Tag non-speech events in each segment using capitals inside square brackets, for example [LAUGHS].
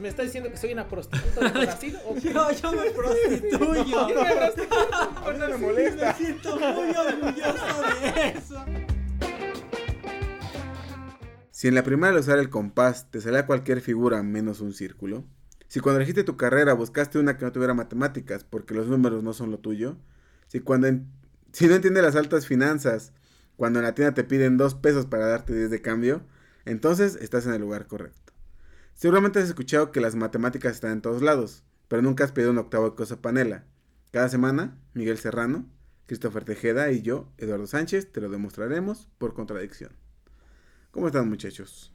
¿Me está diciendo que soy una prostituta de [LAUGHS] Brasil? ¿O qué? yo, yo me prostituyo. [LAUGHS] Yo me no [LAUGHS] me molesta. Me siento muy orgulloso de eso. Si en la primaria al usar el compás te salía cualquier figura menos un círculo, si cuando elegiste tu carrera buscaste una que no tuviera matemáticas porque los números no son lo tuyo, si cuando en- si no entiendes las altas finanzas, cuando en la tienda te piden dos pesos para darte 10 de cambio, entonces estás en el lugar correcto. Seguramente has escuchado que las matemáticas están en todos lados, pero nunca has pedido un octavo de cosa panela. Cada semana, Miguel Serrano, Christopher Tejeda y yo, Eduardo Sánchez, te lo demostraremos por contradicción. ¿Cómo están muchachos?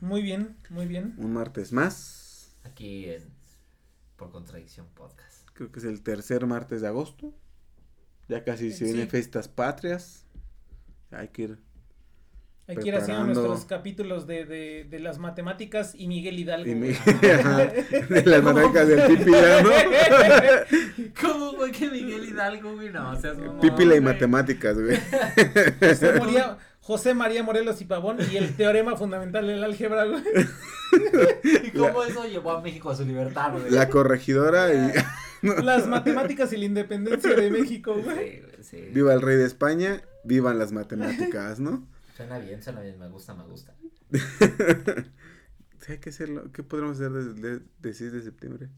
Muy bien, muy bien. Un martes más. Aquí en Por Contradicción Podcast. Creo que es el tercer martes de agosto. Ya casi se Sí. vienen fiestas patrias. Hay que ir. Hay que ir haciendo nuestros capítulos de, de, de las matemáticas y Miguel Hidalgo. y de las matemáticas del Pipi, ¿no? [LAUGHS] ¿Cómo fue que Miguel Hidalgo, güey? No, seas mamón, Pípila y matemáticas, güey. José, María, José María Morelos y Pavón y el teorema fundamental del álgebra, güey. [LAUGHS] ¿Y cómo eso llevó a México a su libertad, güey? La corregidora y [LAUGHS] Las matemáticas y la independencia de México, güey. Sí, güey, sí. viva el rey de España, vivan las matemáticas, ¿no? Suena bien, suena bien, me gusta, me gusta. [LAUGHS] Sí, hay que hacerlo. ¿Qué podremos hacer desde el 6 de septiembre?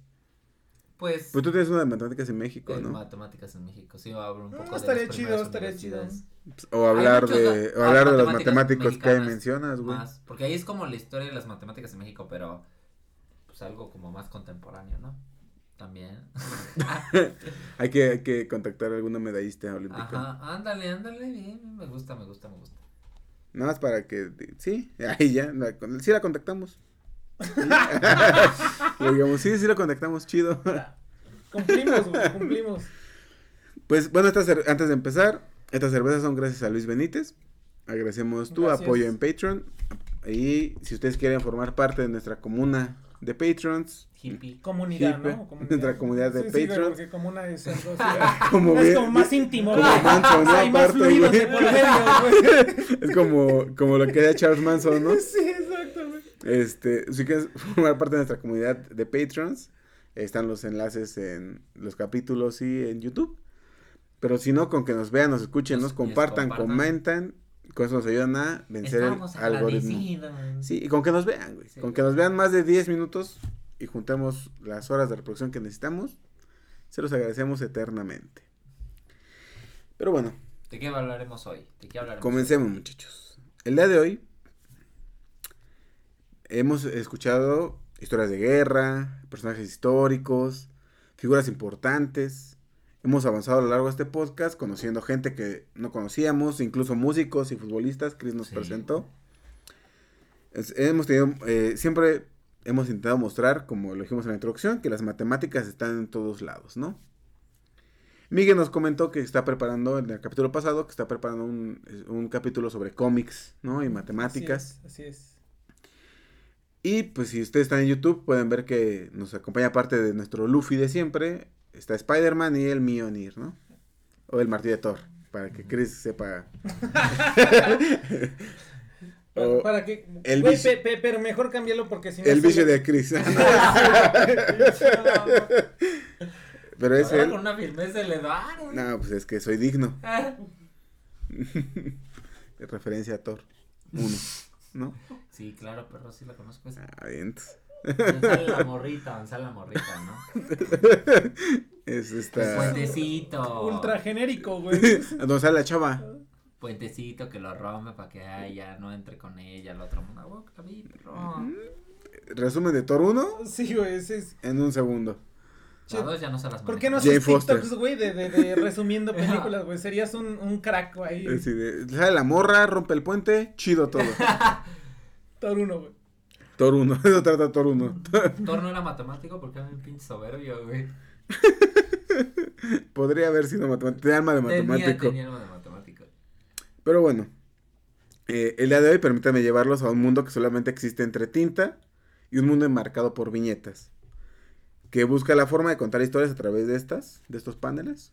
Pues, Pues tú tienes una de matemáticas en México, en ¿no? matemáticas en México, sí, hablo un Ah, poco de estaría las chido, estaría chido. universidades. O hablar muchos, de, o hablar de los matemáticos que ahí mencionas, güey. Más, porque ahí es como la historia de las matemáticas en México, pero pues algo como más contemporáneo, ¿no? También. [LAUGHS] Hay que, hay que contactar a alguna medallista olímpica. Ajá, ándale, ándale, bien, me gusta, me gusta, me gusta. Nada más para que, sí, [LAUGHS] ahí ya, la, sí la contactamos. Le [LAUGHS] digamos, sí, sí la contactamos, chido. Cumplimos, güey, cumplimos. Pues bueno, antes de empezar, estas cervezas son gracias a Luis Benítez. Agradecemos tu Gracias. apoyo en Patreon. Y si ustedes quieren formar parte de nuestra comuna de Patrons, Hippie. Comunidad, Hippie, ¿no? nuestra comunidad de Sí, sí, porque comuna [LAUGHS] es algo como, así. bien- Es como más íntimo, como. Manson, ¿no? Hay más Aparte, fluidos güey. de por medio, güey. [LAUGHS] es como, como lo que era Charles Manson, ¿no? [LAUGHS] Sí, exacto, güey. Este, si quieres formar parte de nuestra comunidad de Patrons, están los enlaces en los capítulos y en YouTube. Pero si no, con que nos vean, nos escuchen, Nos- compartan, compartan. comentan, con eso nos ayudan a vencer Estamos el algoritmo. Sí, y con que nos vean, güey. Sí, con que nos vean más de 10 minutos y juntemos las horas de reproducción que necesitamos, se los agradecemos eternamente. Pero bueno, ¿De qué hablaremos hoy? ¿De qué hablaremos? Comencemos, muchachos. El día de hoy hemos escuchado historias de guerra, personajes históricos, figuras importantes. Hemos avanzado a lo largo de este podcast conociendo gente que no conocíamos, incluso músicos y futbolistas. Chris nos Sí. presentó. Es- hemos tenido, eh, siempre hemos intentado mostrar, como lo dijimos en la introducción, que las matemáticas están en todos lados, ¿no? Miguel nos comentó que está preparando, en el capítulo pasado, que está preparando un, un capítulo sobre cómics, ¿no? Y matemáticas. Así es. Así es. Y pues si ustedes están en YouTube, pueden ver que nos acompaña parte de nuestro Luffy de siempre. Está Spider-Man y el Mjolnir, ¿no? O el martillo de Thor, para que Chris sepa. [LAUGHS] Para, O para que. el güey, vicio- pe- pe- pero mejor cámbialo porque si no. el vicio le- de Chris. [LAUGHS] [LAUGHS] Pero es él. con una firmeza le daron. No, pues es que soy digno. De referencia a Thor. Uno, ¿no? Sí, claro, perro, sí la conozco. esa. Ah, bien, entonces, sale la morrita, donde sale la morrita, ¿no? [LAUGHS] Es El esta. puentecito. Ultra genérico, güey. [LAUGHS] Donde sale la chava. Puentecito que lo rompe para que ay, ya no entre con ella, el otro mundo. Ah, güey, la vi, perro. Resumen de Thor 1 Sí, güey, ese es. en un segundo. La dos ya no se las ¿Por qué no haces. TikToks, güey, de, de, de resumiendo películas, güey? Serías un, un crack, güey. Es decir, de- sale la morra, rompe el puente, chido todo. [LAUGHS] Thor uno, güey. Thor 1, [LAUGHS] eso trata Thor 1. [LAUGHS] Thor no era matemático porque era un pinche soberbio, güey. [LAUGHS] Podría haber sido matemático, de alma de Tenía, matemático. tenía algo de matemático. Pero bueno, eh, el día de hoy permítame llevarlos a un mundo que solamente existe entre tinta y un mundo enmarcado por viñetas, que busca la forma de contar historias a través de estas, de estos paneles.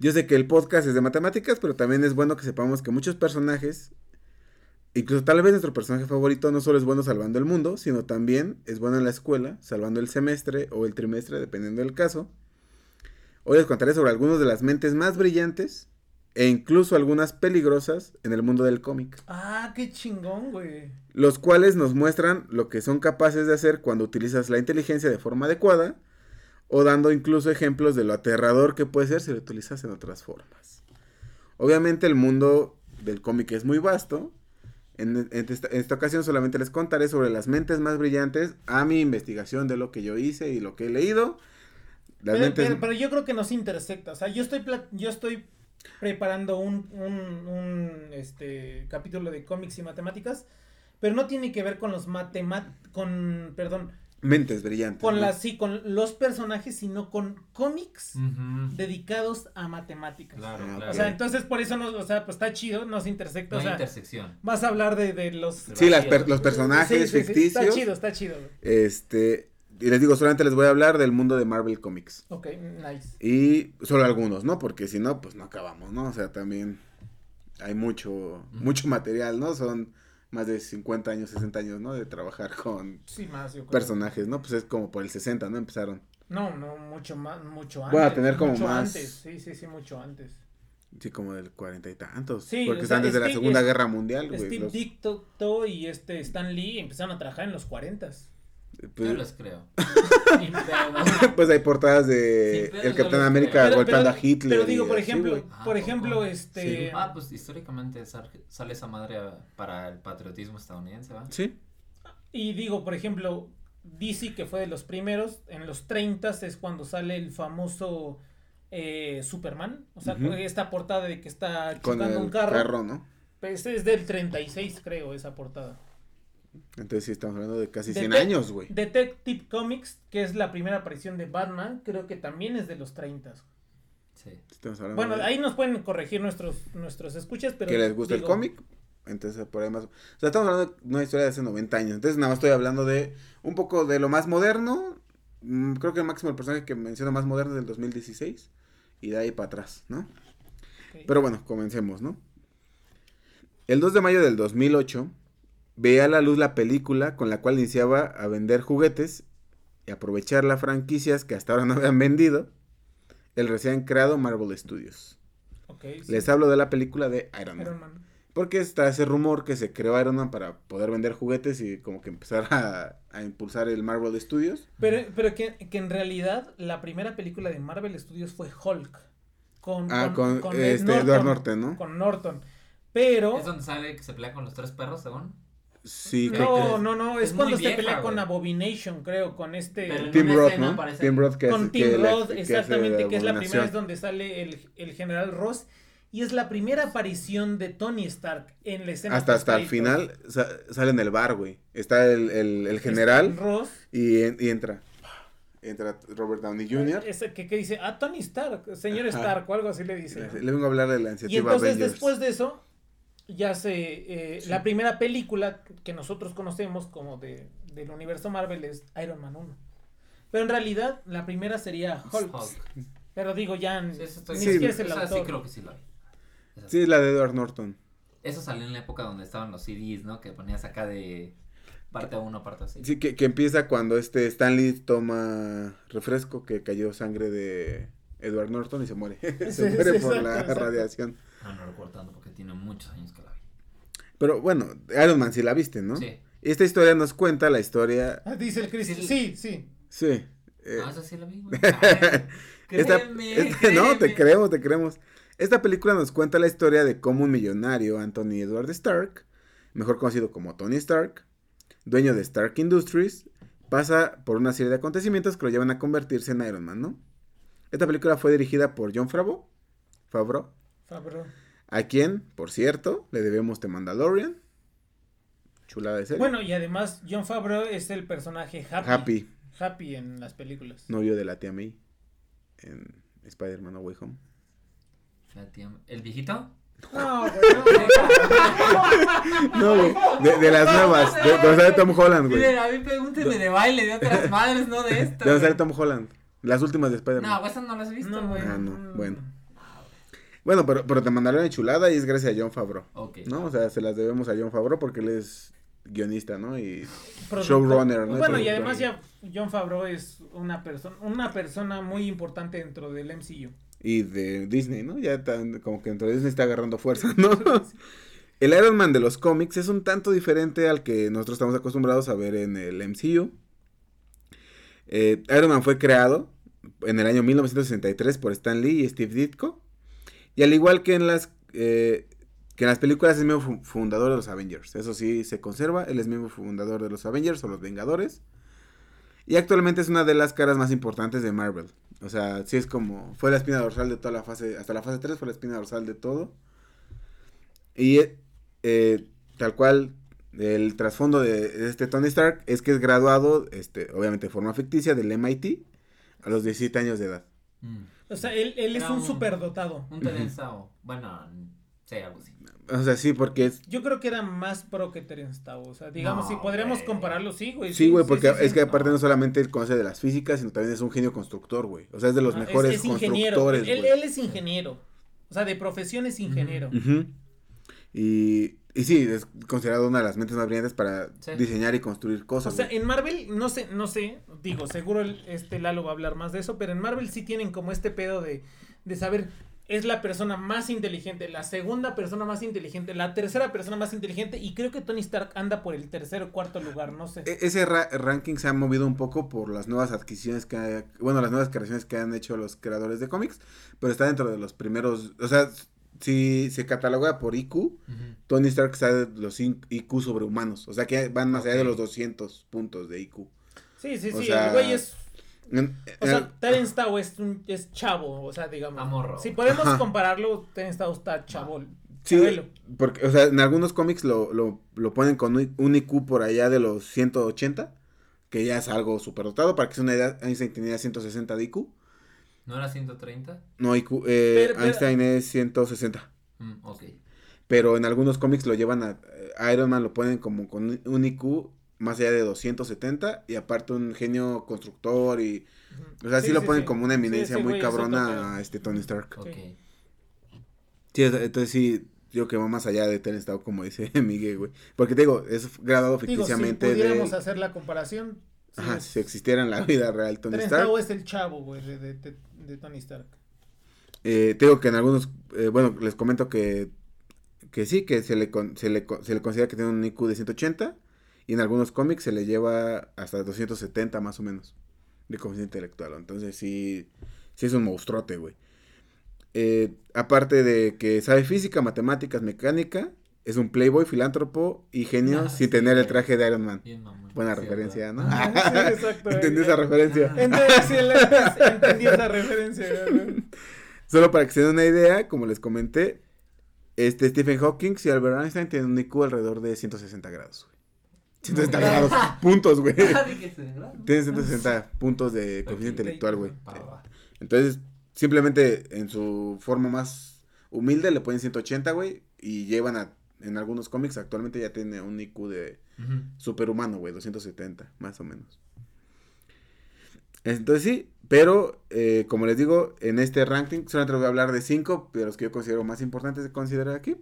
Yo sé que el podcast es de matemáticas, pero también es bueno que sepamos que muchos personajes, incluso tal vez nuestro personaje favorito no solo es bueno salvando el mundo, sino también es bueno en la escuela, salvando el semestre o el trimestre, dependiendo del caso. Hoy les contaré sobre algunas de las mentes más brillantes e incluso algunas peligrosas en el mundo del cómic, Ah, qué chingón, güey. los cuales nos muestran lo que son capaces de hacer cuando utilizas la inteligencia de forma adecuada o dando incluso ejemplos de lo aterrador que puede ser si lo utilizas en otras formas. Obviamente el mundo del cómic es muy vasto. En, en esta, en esta ocasión solamente les contaré sobre las mentes más brillantes a mi investigación de lo que yo hice y lo que he leído. Las Pero, mentes- pero- pero yo creo que nos intersecta. O sea, yo estoy, yo estoy preparando un, un, un, este, capítulo de cómics y matemáticas, pero no tiene que ver con los matemat con, perdón, mentes brillantes. con ¿no? las, sí, con los personajes, sino con cómics dedicados a matemáticas. Claro, Ah, claro. O sea, entonces por eso no, o sea, pues está chido, nos intersecta. no o sea, intersección. vas a hablar de, de los. Sí, las per- los Sí, personajes sí, sí, ficticios. Está chido, está chido. Este, y les digo, solamente les voy a hablar del mundo de Marvel Comics. Ok, nice. Y solo algunos, ¿no? Porque si no, pues no acabamos, ¿no? O sea, también hay mucho, mucho material, ¿no? Son más de 50 años, 60 años, ¿no? De trabajar con Sí, más, yo creo. personajes, ¿no? Pues es como por el 60, ¿no? Empezaron. No, no, mucho más, mucho antes. Bueno, a tener como mucho más- antes, Sí, sí, sí, mucho antes. Sí, como del cuarenta y tantos. Sí, porque o sea, están desde la Segunda Guerra Mundial, güey. Steve los- y este Stan Lee empezaron a trabajar en los 40 pues, Yo les creo. [LAUGHS] Sin pues hay portadas de el Capitán los América golpeando a Hitler. Pero digo, por ejemplo. Ah, por ¿cómo? ejemplo, este. Ah, pues históricamente sale esa madre para el patriotismo estadounidense, ¿va? Sí. Y digo, por ejemplo, DC, que fue de los primeros, en los 30 es cuando sale el famoso eh, Superman. O sea, esta portada de que está Con chocando el un carro. carro, ¿no? Pues es del 36, creo, esa portada. Entonces sí estamos hablando de casi 100 Detec- años, güey. Detective Comics, que es la primera aparición de Batman, creo que también es de los 30. Sí. Estamos hablando Bueno, de- ahí nos pueden corregir nuestros, nuestros escuchas, pero... que les gusta el cómic. Entonces, por ahí más. O sea, estamos hablando de una historia de hace 90 años. Entonces, nada más estoy hablando de un poco de lo más moderno. Mm, creo que el máximo el personaje que menciono más moderno es del 2016. Y de ahí para atrás, ¿no? Pero bueno, comencemos, ¿no? El 2 de mayo del 2008 veía a la luz la película con la cual iniciaba a vender juguetes y aprovechar las franquicias que hasta ahora no habían vendido. El recién creado Marvel Studios. Sí. Les hablo de la película de Iron Man. Iron Man. Porque está ese rumor que se creó Iron Man para poder vender juguetes y como que empezar a, a impulsar el Marvel Studios. Pero, pero que, que en realidad la primera película de Marvel Studios fue Hulk. Con, Ah, con, este, Edward Norton, ¿no? Con Norton. Pero... ¿Es donde sale que se pelea con los tres perros, según? Sí, creo que No, es. no, no, es, es cuando se vieja, pelea con. Abomination, creo, con este... Tim Roth, ¿no? Tim Roth que es con Tim la- Roth, hace exactamente, que es la primera vez donde sale el, el general Ross. Y es la primera aparición de Tony Stark en la escena. Hasta, hasta el final sa- sale en el bar, güey. Está el, el, el general Ross. y, en- y entra. Entra Robert Downey Jr. Ese que, que dice, ah, Tony Stark, señor Ajá. Stark, o algo así le dice. Le vengo a hablar de la Y iniciativa entonces Avengers. después de eso, ya se, eh, la primera película que nosotros conocemos como de, del universo Marvel es Iron Man 1. Pero en realidad la primera sería Hulk. Hulk. Pero digo, ya ni Sí, siquiera es el esa sí autor. creo que sí lo hay. Esa Sí, es la de Edward Norton. Eso salió en la época donde estaban los CDs, ¿no? Que ponías acá de parte 1, parte 6. Sí, que, que empieza cuando este Stanley toma refresco que cayó sangre de Edward Norton y se muere. [LAUGHS] se Sí, muere sí, por exacto, la exacto. radiación. Ah, no recuerdo tanto porque tiene muchos años que la vi. Pero bueno, Iron Man sí la viste, ¿no? Sí. Esta historia nos cuenta la historia. Ah, Dice el Chris. Sí. Sí, sí. Sí. eh, Ah, sí la vi, güey. [LAUGHS] Ay, esta- créeme, esta- no, te creemos, te creemos. Esta película nos cuenta la historia de cómo un millonario, Anthony Edward Stark, mejor conocido como Tony Stark, dueño de Stark Industries, pasa por una serie de acontecimientos que lo llevan a convertirse en Iron Man, ¿no? Esta película fue dirigida por John Favreau, Favreau Fabro. a quien, por cierto, le debemos The Mandalorian. Chulada de serie. Bueno, y además John Favreau es el personaje Happy. Happy. Happy en las películas. Novio de la tía May en Spider-Man No Way Home. La tía- ¿El viejito? No, güey, [LAUGHS] no. Güey. De, de las nuevas. De, de donde sale Tom Holland, güey. Miren, a mí pregúntenme de baile de otras [LAUGHS] madres, no de esto. De donde sale güey. Tom Holland. Las últimas de Spider-Man. No, esas no las he visto, No, güey. Ah, no, bueno. Bueno, pero, pero te mandaron en chulada y es gracias a John Favreau. Ok. ¿No? O sea, se las debemos a John Favreau porque él es guionista, ¿no? Y. Showrunner, ¿no? Bueno, y además ya John Favreau es una persona, una persona muy importante dentro del MCU. y de Disney, ¿no? Ya tan, como que dentro de Disney está agarrando fuerza, ¿no? [LAUGHS] El Iron Man de los cómics es un tanto diferente al que nosotros estamos acostumbrados a ver en el MCU. Eh, Iron Man fue creado en el año 1963 por Stan Lee y Steve Ditko. Y al igual que en las, eh, que en las películas es miembro fu- fundador de los Avengers. Eso sí se conserva. Él es miembro fundador de los Avengers o los Vengadores. Y actualmente es una de las caras más importantes de Marvel. O sea, sí es como. Fue la espina dorsal de toda la fase. Hasta la fase 3 fue la espina dorsal de todo. Y eh, tal cual. El trasfondo de este Tony Stark es que es graduado, este, obviamente de forma ficticia, del MIT a los 17 años de edad. Mm. O sea, él, él es un un- superdotado. Un Terenzao. Bueno, sí, algo así. O sea, sí, porque es. Yo creo que era más pro que Terence Tao. O sea, digamos, No, si podríamos güey. compararlo, sí, güey. Sí, güey, porque sí, sí. es que aparte no. no solamente él conoce de las físicas, sino también es un genio constructor, güey. O sea, es de los Ah, es- mejores es, ingeniero. constructores, Él, güey. él es ingeniero. O sea, de profesión es ingeniero. Ujú. Y, y sí, es considerado una de las mentes más brillantes para Sí. diseñar y construir O cosas. sea, güey. en Marvel, no sé, no sé, digo, seguro el- este Lalo va a hablar más de eso, pero en Marvel sí tienen como este pedo de, de saber, es la persona más inteligente, la segunda persona más inteligente, la tercera persona más inteligente, y creo que Tony Stark anda por el tercer o cuarto lugar, no sé. E- Ese ra- ranking se ha movido un poco por las nuevas adquisiciones que ha- bueno, las nuevas creaciones que han hecho los creadores de cómics, pero está dentro de los primeros, o sea, si se cataloga por IQ. Tony Stark está de los IQ sobrehumanos, o sea que van más allá de los 200 puntos de IQ. Sí, sí, o sí, sea, el güey es, En- o en- sea, Terence Tao es, un- es chavo, o sea, digamos. Amorro. Si podemos Ajá. compararlo, Terence Tao está chavo. Sí, chabelo. porque, o sea, en algunos cómics lo, lo, lo ponen con un- un IQ por allá de los 180, que ya es algo superdotado, para que sea una idea, Einstein tenía 160 de IQ. ¿No era 130? No, IQ, eh, Pero- pero- Einstein es 160. Mm, ok. Pero en algunos cómics lo llevan a, a Iron Man, lo ponen como con un IQ más allá de 270 y aparte un genio constructor y, o sea, sí, lo ponen como una Sí, eminencia muy güey cabrona a este Tony Stark. Ok. Sí. Entonces sí, yo que va más allá de Terence Tao, como dice [LAUGHS] Miguel, güey. Porque te digo, es graduado Digo, si ficticiamente pudiéramos de... hacer la comparación, Ajá, es- si existiera en la vida real Tony Stark. Tao es el chavo, güey, de, de, de- Tony Stark. Eh, te digo que en algunos, eh, bueno, les comento que, que sí, que se le, con- se, le, se le considera que tiene un IQ de 180 y en algunos cómics se le lleva hasta 270 más o menos de coeficiente intelectual. Entonces sí, sí es un monstruote, güey. Eh, aparte de que sabe física, matemáticas, mecánica, es un playboy, filántropo y genio Ah, sin sí, tener el traje de Iron Man. Bien. Buena Sí, referencia, ¿no? Ah, sí, [LAUGHS] exacto. Entendí esa referencia. Le- [LAUGHS] entendí esa referencia. güey. [LAUGHS] Solo para que se den una idea, como les comenté, este Stephen Hawking y Albert Einstein tienen un IQ alrededor de 160 grados, güey. 160 grados, puntos, güey. Ah. Tienen 160 puntos de coeficiente intelectual, güey. Entonces, simplemente en su forma más humilde le ponen 180, güey, y llevan a, en algunos cómics, actualmente ya tiene un IQ de superhumano, güey, 270, más o menos. Entonces sí, pero eh, como les digo, en este ranking solamente voy a hablar de cinco, de los que yo considero más importantes de considerar aquí.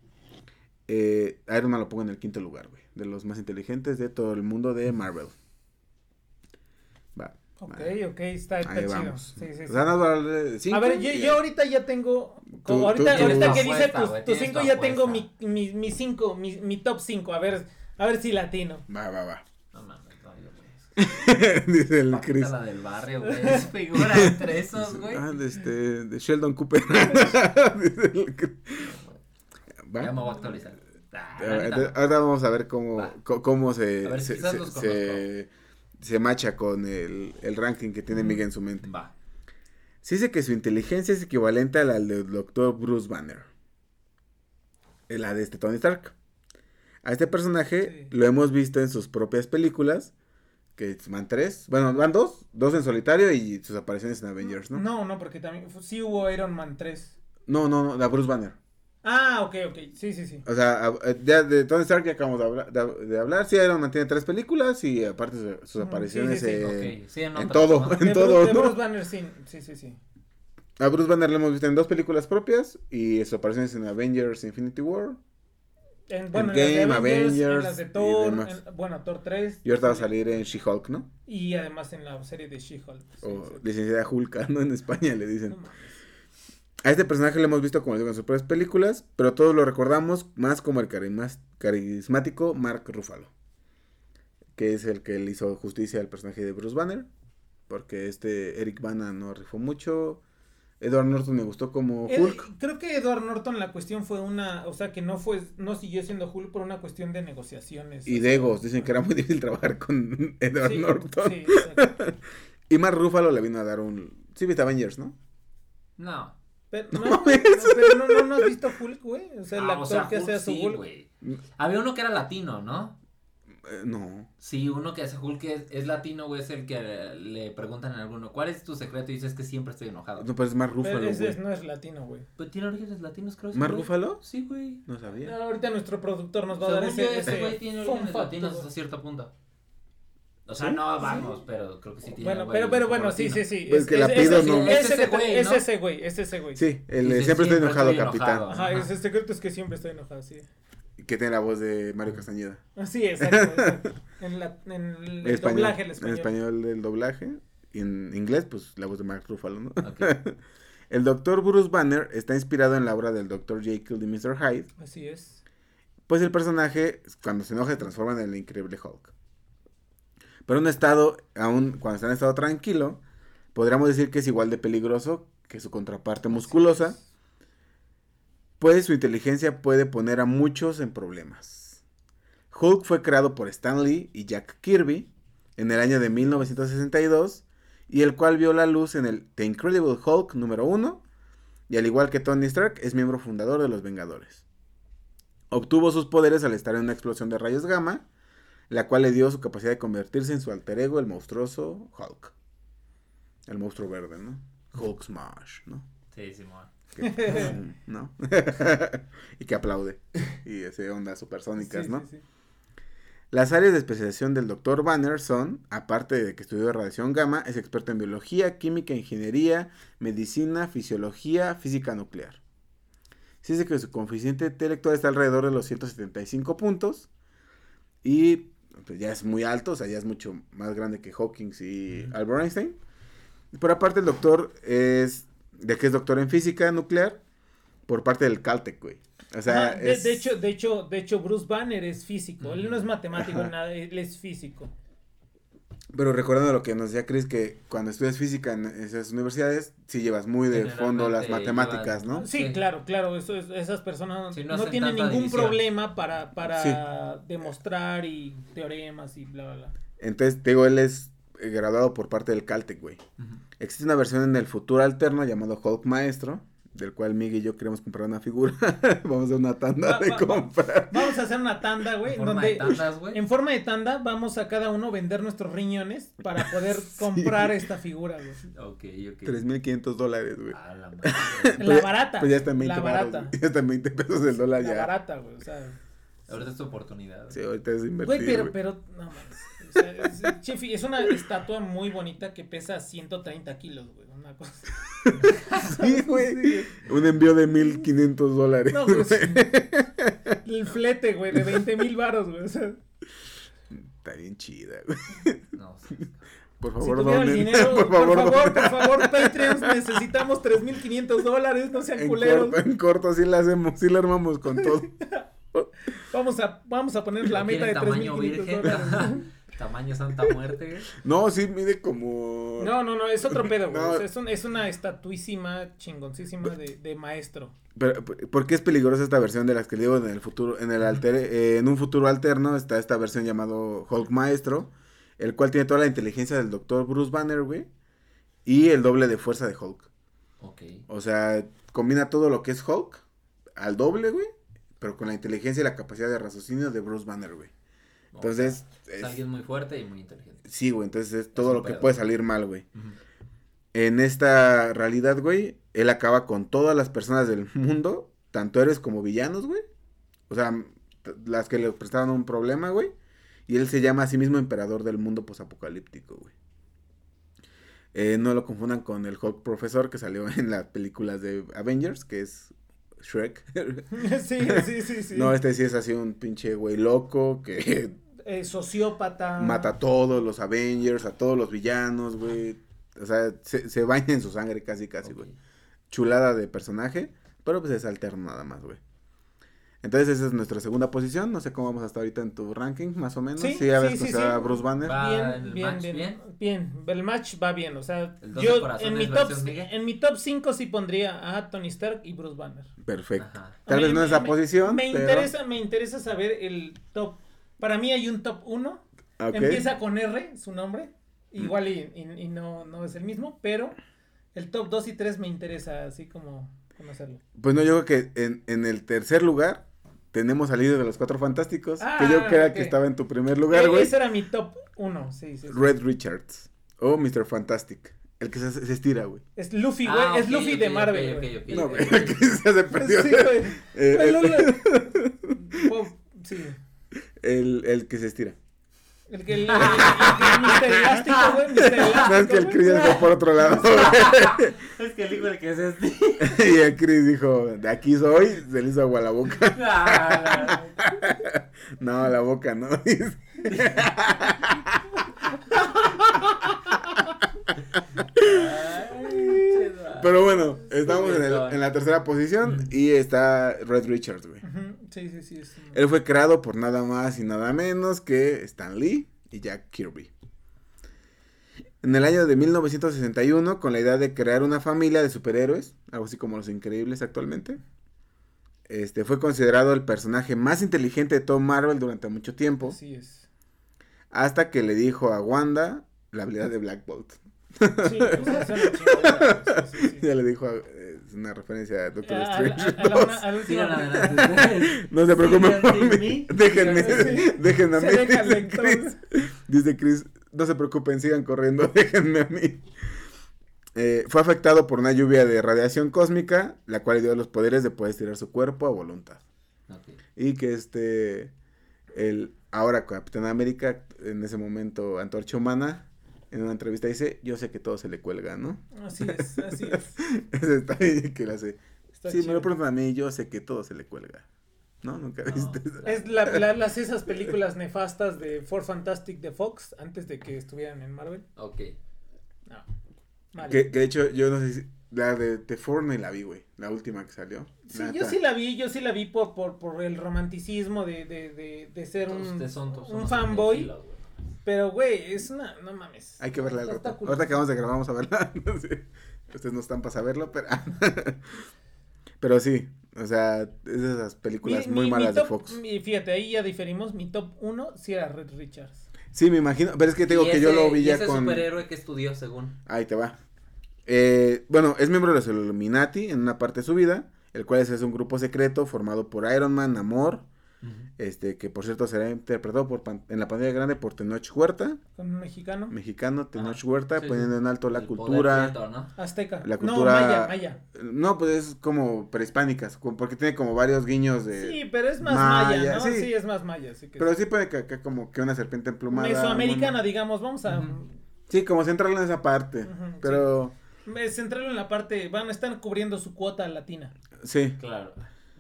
Eh, Iron Man lo pongo en el quinto lugar, güey, de los más inteligentes de todo el mundo de Marvel. Ok, va. ok, está, está chido. vamos. Sí, sí, O sea, cinco A ver, yo, ahorita ya tengo. Tú- ahorita tú- ahorita que dice tus, cinco, tu ya tengo mi, mi, mi cinco, mi, mi top cinco. A ver, a ver si latino. Va, va, va. No mames, no, yo, güey. [LAUGHS] Dice el Chris. la del barrio, güey. Es figura entre esos, güey. Ah, de, este, de Sheldon Cooper. [LAUGHS] Dice el Chris. Va. Ya me voy a actualizar. Ah, vamos a ver cómo, Va. cómo se, A ver, se, quizás se, los se, se macha con el, el ranking que tiene. Miguel en su mente. Va. Se dice que su inteligencia es equivalente a la del doctor Bruce Banner. Eh, La de este Tony Stark. A este personaje Sí. lo hemos visto en sus propias películas Que van tres. Bueno, van dos. Dos en solitario y sus apariciones en Avengers, ¿no? No, no, porque también sí hubo Iron Man 3. No, no, no, la Bruce Banner. Ah, ok, ok. Sí, sí, sí. O sea, eh, ya de Tony Stark ya acabamos de, hablar- de, de hablar. Sí, Iron Man tiene tres películas y aparte su- sus apariciones sí, sí, sí, Ok, sí, en todo. [LAUGHS] En de, todo, Bru- de ¿no? Bruce Banner, sí. Sí, sí, sí. A Bruce Banner lo hemos visto en dos películas propias y sus apariciones en Avengers Infinity War. En, bueno, Endgame, en las de Avengers, en las de Thor, en- bueno, Thor 3. Y ahorita va a salir en She-Hulk, ¿no? Y además en la serie de She-Hulk. O sí. licenciada Hulka, [LAUGHS] ¿no? En España le dicen. No. A este personaje lo hemos visto, como digo, en sus propias películas, pero todos lo recordamos más como el carimas- carismático Mark Ruffalo, que es el que le hizo justicia al personaje de Bruce Banner, porque este Eric Bana no rifó mucho. Edward Norton me gustó como Ed- Hulk. creo que Edward Norton la cuestión fue una, o sea, que no fue, no siguió siendo Hulk por una cuestión de negociaciones. Y de egos, dicen que era muy difícil trabajar con [LAUGHS] Edward sí, Norton. sí. [LAUGHS] Y Mark Ruffalo le vino a dar un... Sí, viste Avengers, ¿no? No. Pero no, no, pero no, no, no has visto Hulk, güey. O sea, el Ah, actor o sea, que Hulk hacía su sí, Hulk. güey. Había uno que era latino, ¿no? Eh, no. Sí, uno que hace Hulk es, es latino, güey, es el que le, le preguntan en alguno, ¿cuál es tu secreto? Y dices que siempre estoy enojado. No, pero es Pero Ruffalo, ese güey. no es latino, güey. Pero tiene orígenes latinos, creo. ese ¿Mark güey. Ruffalo? Sí, güey. No sabía. Ahorita nuestro productor nos va a dar ese, yo, ese ese güey tiene orígenes latinos hasta cierto punto. O sea, ¿Sí? no vamos, pero creo que sí tiene. Bueno, güey, pero, pero bueno, sí, sí, sí. Pues que la es, pido, ese, no. ese, Es ese deta- güey, es ese güey, es ese güey. Sí, el de siempre estoy "Siempre enojado, estoy capitán. enojado". Ajá, Ajá. ese secreto es que siempre estoy enojado, sí. Que tiene la voz de Mario Castañeda. Así, exacto. exacto. En, la, en el español, doblaje, el En español. español del doblaje. Y en inglés, pues la voz de Mark Ruffalo, ¿no? [LAUGHS] El doctor Bruce Banner está inspirado en la obra del doctor Jekyll y Mr. Hyde. Así es. Pues el personaje, cuando se enoja, se transforma en el increíble Hulk. Pero un estado, aún cuando está en estado tranquilo, podríamos decir que es igual de peligroso que su contraparte musculosa. pues su inteligencia puede poner a muchos en problemas. Hulk fue creado por Stan Lee y Jack Kirby en el año de 1962 y el cual vio la luz en el The Incredible Hulk número 1 y al igual que Tony Stark es miembro fundador de los Vengadores. Obtuvo sus poderes al estar en una explosión de rayos gamma, la cual le dio su capacidad de convertirse en su alter ego, el monstruoso Hulk. El monstruo verde, ¿no? Hulk Smash, ¿no? Sí, Simón. Que- [LAUGHS] ¿no? [LAUGHS] y que aplaude. Y hace ondas supersónicas, Sí, ¿no? sí, sí. Las áreas de especialización del Dr. Banner son, aparte de que estudió radiación gamma, es experto en biología, química, ingeniería, medicina, fisiología, física nuclear. Se dice que su coeficiente intelectual está alrededor de los 175 puntos y pues, ya es muy alto, o sea, ya es mucho más grande que Hawkins y. Albert Einstein. Por aparte, el doctor es, de que es doctor en física nuclear por parte del Caltech, güey. O sea, de, es- de hecho, de hecho, de hecho, Bruce Banner es físico. Él no es matemático, nada, él es físico. Pero recordando lo que nos decía Chris, que cuando estudias física en esas universidades, sí llevas muy de fondo las matemáticas, ¿no? Sí, Sí. claro, claro, eso es- esas personas Sí, no tienen ningún división. problema para, para demostrar y teoremas y bla, bla, bla. Entonces, te digo, él es eh, graduado por parte del Caltech, güey. Existe una versión en el futuro alterno llamado Hulk Maestro, del cual Miguel y yo queremos comprar una figura. [LAUGHS] Vamos a hacer una tanda Va- de va- va- comprar. Vamos a hacer una tanda, güey, En en forma de tandas, güey. en forma de tanda vamos a cada uno vender nuestros riñones para poder [LAUGHS] comprar esta figura, güey. Ok, ok. 3.500 dólares, güey. A la [LAUGHS] madre. La Pues- barata. Pues ya está en 20 la baros, barata. güey. Ya está en 20 pesos el dólar La ya. barata, güey, o sea. Ahorita es tu oportunidad. Sí, ahorita es invertir, Güey, pero, güey. pero, no mames. O sea, es, Chefi, es una estatua muy bonita que pesa 130 kilos, güey. Una cosa. [LAUGHS] Sí, güey. Un envío de 1.500 dólares. No, pues. El flete, güey, de 20 mil baros, güey. O sea, Está bien chida, güey. No, sí. Por si favor, el donen. dinero, [LAUGHS] por favor, por donen. favor, Patreons, necesitamos 3.500 dólares, no sean En culeros. corto, en corto sí la hacemos, sí la armamos con todo. [LAUGHS] Vamos a, vamos a poner la ¿Lo meta de quieren tamaño 3.500 virgen? dólares. Tamaño Santa Muerte. [LAUGHS] No, sí mide como. No, no, no, es otro [LAUGHS] pedo, güey. No. O sea, es, un- es una estatuísima, chingoncísima de, de maestro. Pero, ¿Por qué es peligrosa esta versión de las que digo en el futuro? En el alter, eh, en un futuro alterno está esta versión llamado Hulk Maestro, el cual tiene toda la inteligencia del doctor Bruce Banner, güey, y el doble de fuerza de Hulk. Ok. O sea, combina todo lo que es Hulk al doble, güey, pero con la inteligencia y la capacidad de raciocinio de Bruce Banner, güey. Entonces, Es es- alguien muy fuerte y muy inteligente. sí, güey, entonces es todo lo que puede salir mal, güey. En esta realidad, güey, él acaba con todas las personas del mundo, tanto héroes como villanos, güey. O sea, las que le prestaban un problema, güey. Y él se llama a sí mismo emperador del mundo posapocalíptico, güey. Eh, no lo confundan con el Hulk profesor que salió [LAUGHS] en las películas de Avengers, que es Shrek. [LAUGHS] sí, sí, sí, sí. No, este sí es así un pinche güey loco que Eh, sociópata. mata a todos los Avengers, a todos los villanos, güey. O sea, se, se baña en su sangre casi, casi, güey. Chulada de personaje, pero pues es alterno nada más, güey. Entonces esa es nuestra segunda posición. No sé cómo vamos hasta ahorita en tu ranking, más o menos. Sí, Sí, ya sí, ves sí, que sí. está Bruce Banner. Va. Bien, bien, match bien, bien. bien. El match va bien, o sea, El 12 yo en mi top en mi top 5 sí pondría a Tony Stark y Bruce Banner. Perfecto. Ajá. Tal Me- vez no esa me- posición, Me pero... interesa, me interesa saber el top. Para mí hay un top 1. Ok. Empieza con R, su nombre. Igual y, y- y no, no es el mismo, pero el top 2 y 3 me interesa así como conocerlo. Pues no, yo creo que en, en el tercer lugar tenemos al líder de los Cuatro Fantásticos. que yo Ah, creo que estaba en tu primer lugar, Eh, güey. ese era mi top 1, sí, sí, sí. Red Richards. O Mr. Fantastic. El que se, se estira, güey. Es Luffy, güey, Ah, es ok, Luffy de Marvel, güey. No, güey. El [LAUGHS] que se hace perdido. Sí, güey. Eh, Güey, el- [LAUGHS] sí. el, el que se estira. El que el, el, el, el Mr. Elástico, güey, Mr. Elástico. [LAUGHS] No, es que el. Chris fue por otro lado. [LAUGHS] Es que el hijo de que es este. [LAUGHS] y el Chris dijo, de aquí soy, se le hizo agua a la boca. Ah, No, la boca no. Pero bueno, estamos en, el- en la tercera posición y está Red Richards, güey. Sí, sí, sí. Él fue creado por nada más y nada menos que Stan Lee y Jack Kirby. En el año de 1961, con la idea de crear una familia de superhéroes, algo así como los increíbles actualmente, este fue considerado el personaje más inteligente de todo Marvel durante mucho tiempo, Así es. hasta que le dijo a Wanda la habilidad de Black Bolt. Sí, o sea, es una chingadera, sí, sí, sí. Ya le dijo, a- es una referencia a Doctor A- a- Strange. a- a la 2. una- a la última. [LAUGHS] No se preocupen Sigan por sin mí. mí. Déjenme, Sí. déjenme a mí. dice. Chris. Dice Chris, no se preocupen, sigan corriendo, [LAUGHS] déjenme a mí. Eh, fue afectado por una lluvia de radiación cósmica, la cual le dio los poderes de poder estirar su cuerpo a voluntad. Y que este, el ahora Capitán América, en ese momento Antorcha Humana, en una entrevista dice, yo sé que todo se le cuelga, ¿no? Así es, así es. [LAUGHS] Está ahí que le hace. Está sí, me chido. lo preguntan a mí, yo sé que todo se le cuelga. ¿No? ¿Nunca No, viste? eso? Es la, la- [LAUGHS] las esas películas nefastas de Four Fantastic de Fox antes de que estuvieran en Marvel. Ok. No. Mal. Que, que de hecho, yo no sé si. La de The Fortnite la vi, güey. La última que salió. Sí, yo sí la vi, yo sí la vi por, por, por el romanticismo de, de, de, de ser Todos un, son- un fanboy. güey. Pero, güey, es una, no mames. Hay que verla al rato. cool. Ahorita que vamos de grabar, vamos a verla. [LAUGHS] No sé. Ustedes no están para saberlo, pero. [LAUGHS] pero sí. O sea, es de esas películas Mi- muy mi- mi malas de top- Fox. mi- fíjate, ahí ya diferimos. Mi top 1 sí era Red Richards. Sí, me imagino. Pero es que te digo Y que yo lo vi y ya ese con. superhéroe que estudió según. Ahí te va. Eh, bueno, es miembro de los Illuminati en una parte de su vida, el cual es, es un grupo secreto formado por Iron Man, Namor, este que por cierto será interpretado por pan- en la pantalla grande por Tenoch Huerta, Con un mexicano. mexicano Tenoch Ajá, Huerta, sí, poniendo sí. en alto la El cultura. prieto, ¿no? Azteca. La No, cultura- Maya, Maya. No, pues es como prehispánicas, porque tiene como varios guiños de... Sí, pero es más Maya, Maya, ¿no? sí. Sí. es más Maya. Así que Pero sí puede que, que como que una serpiente emplumada. Mesoamericana, bueno. digamos, vamos a. Sí, como centrarlo en esa parte. Pero eh, centrarlo en la parte, van, están cubriendo su cuota latina. sí, Claro.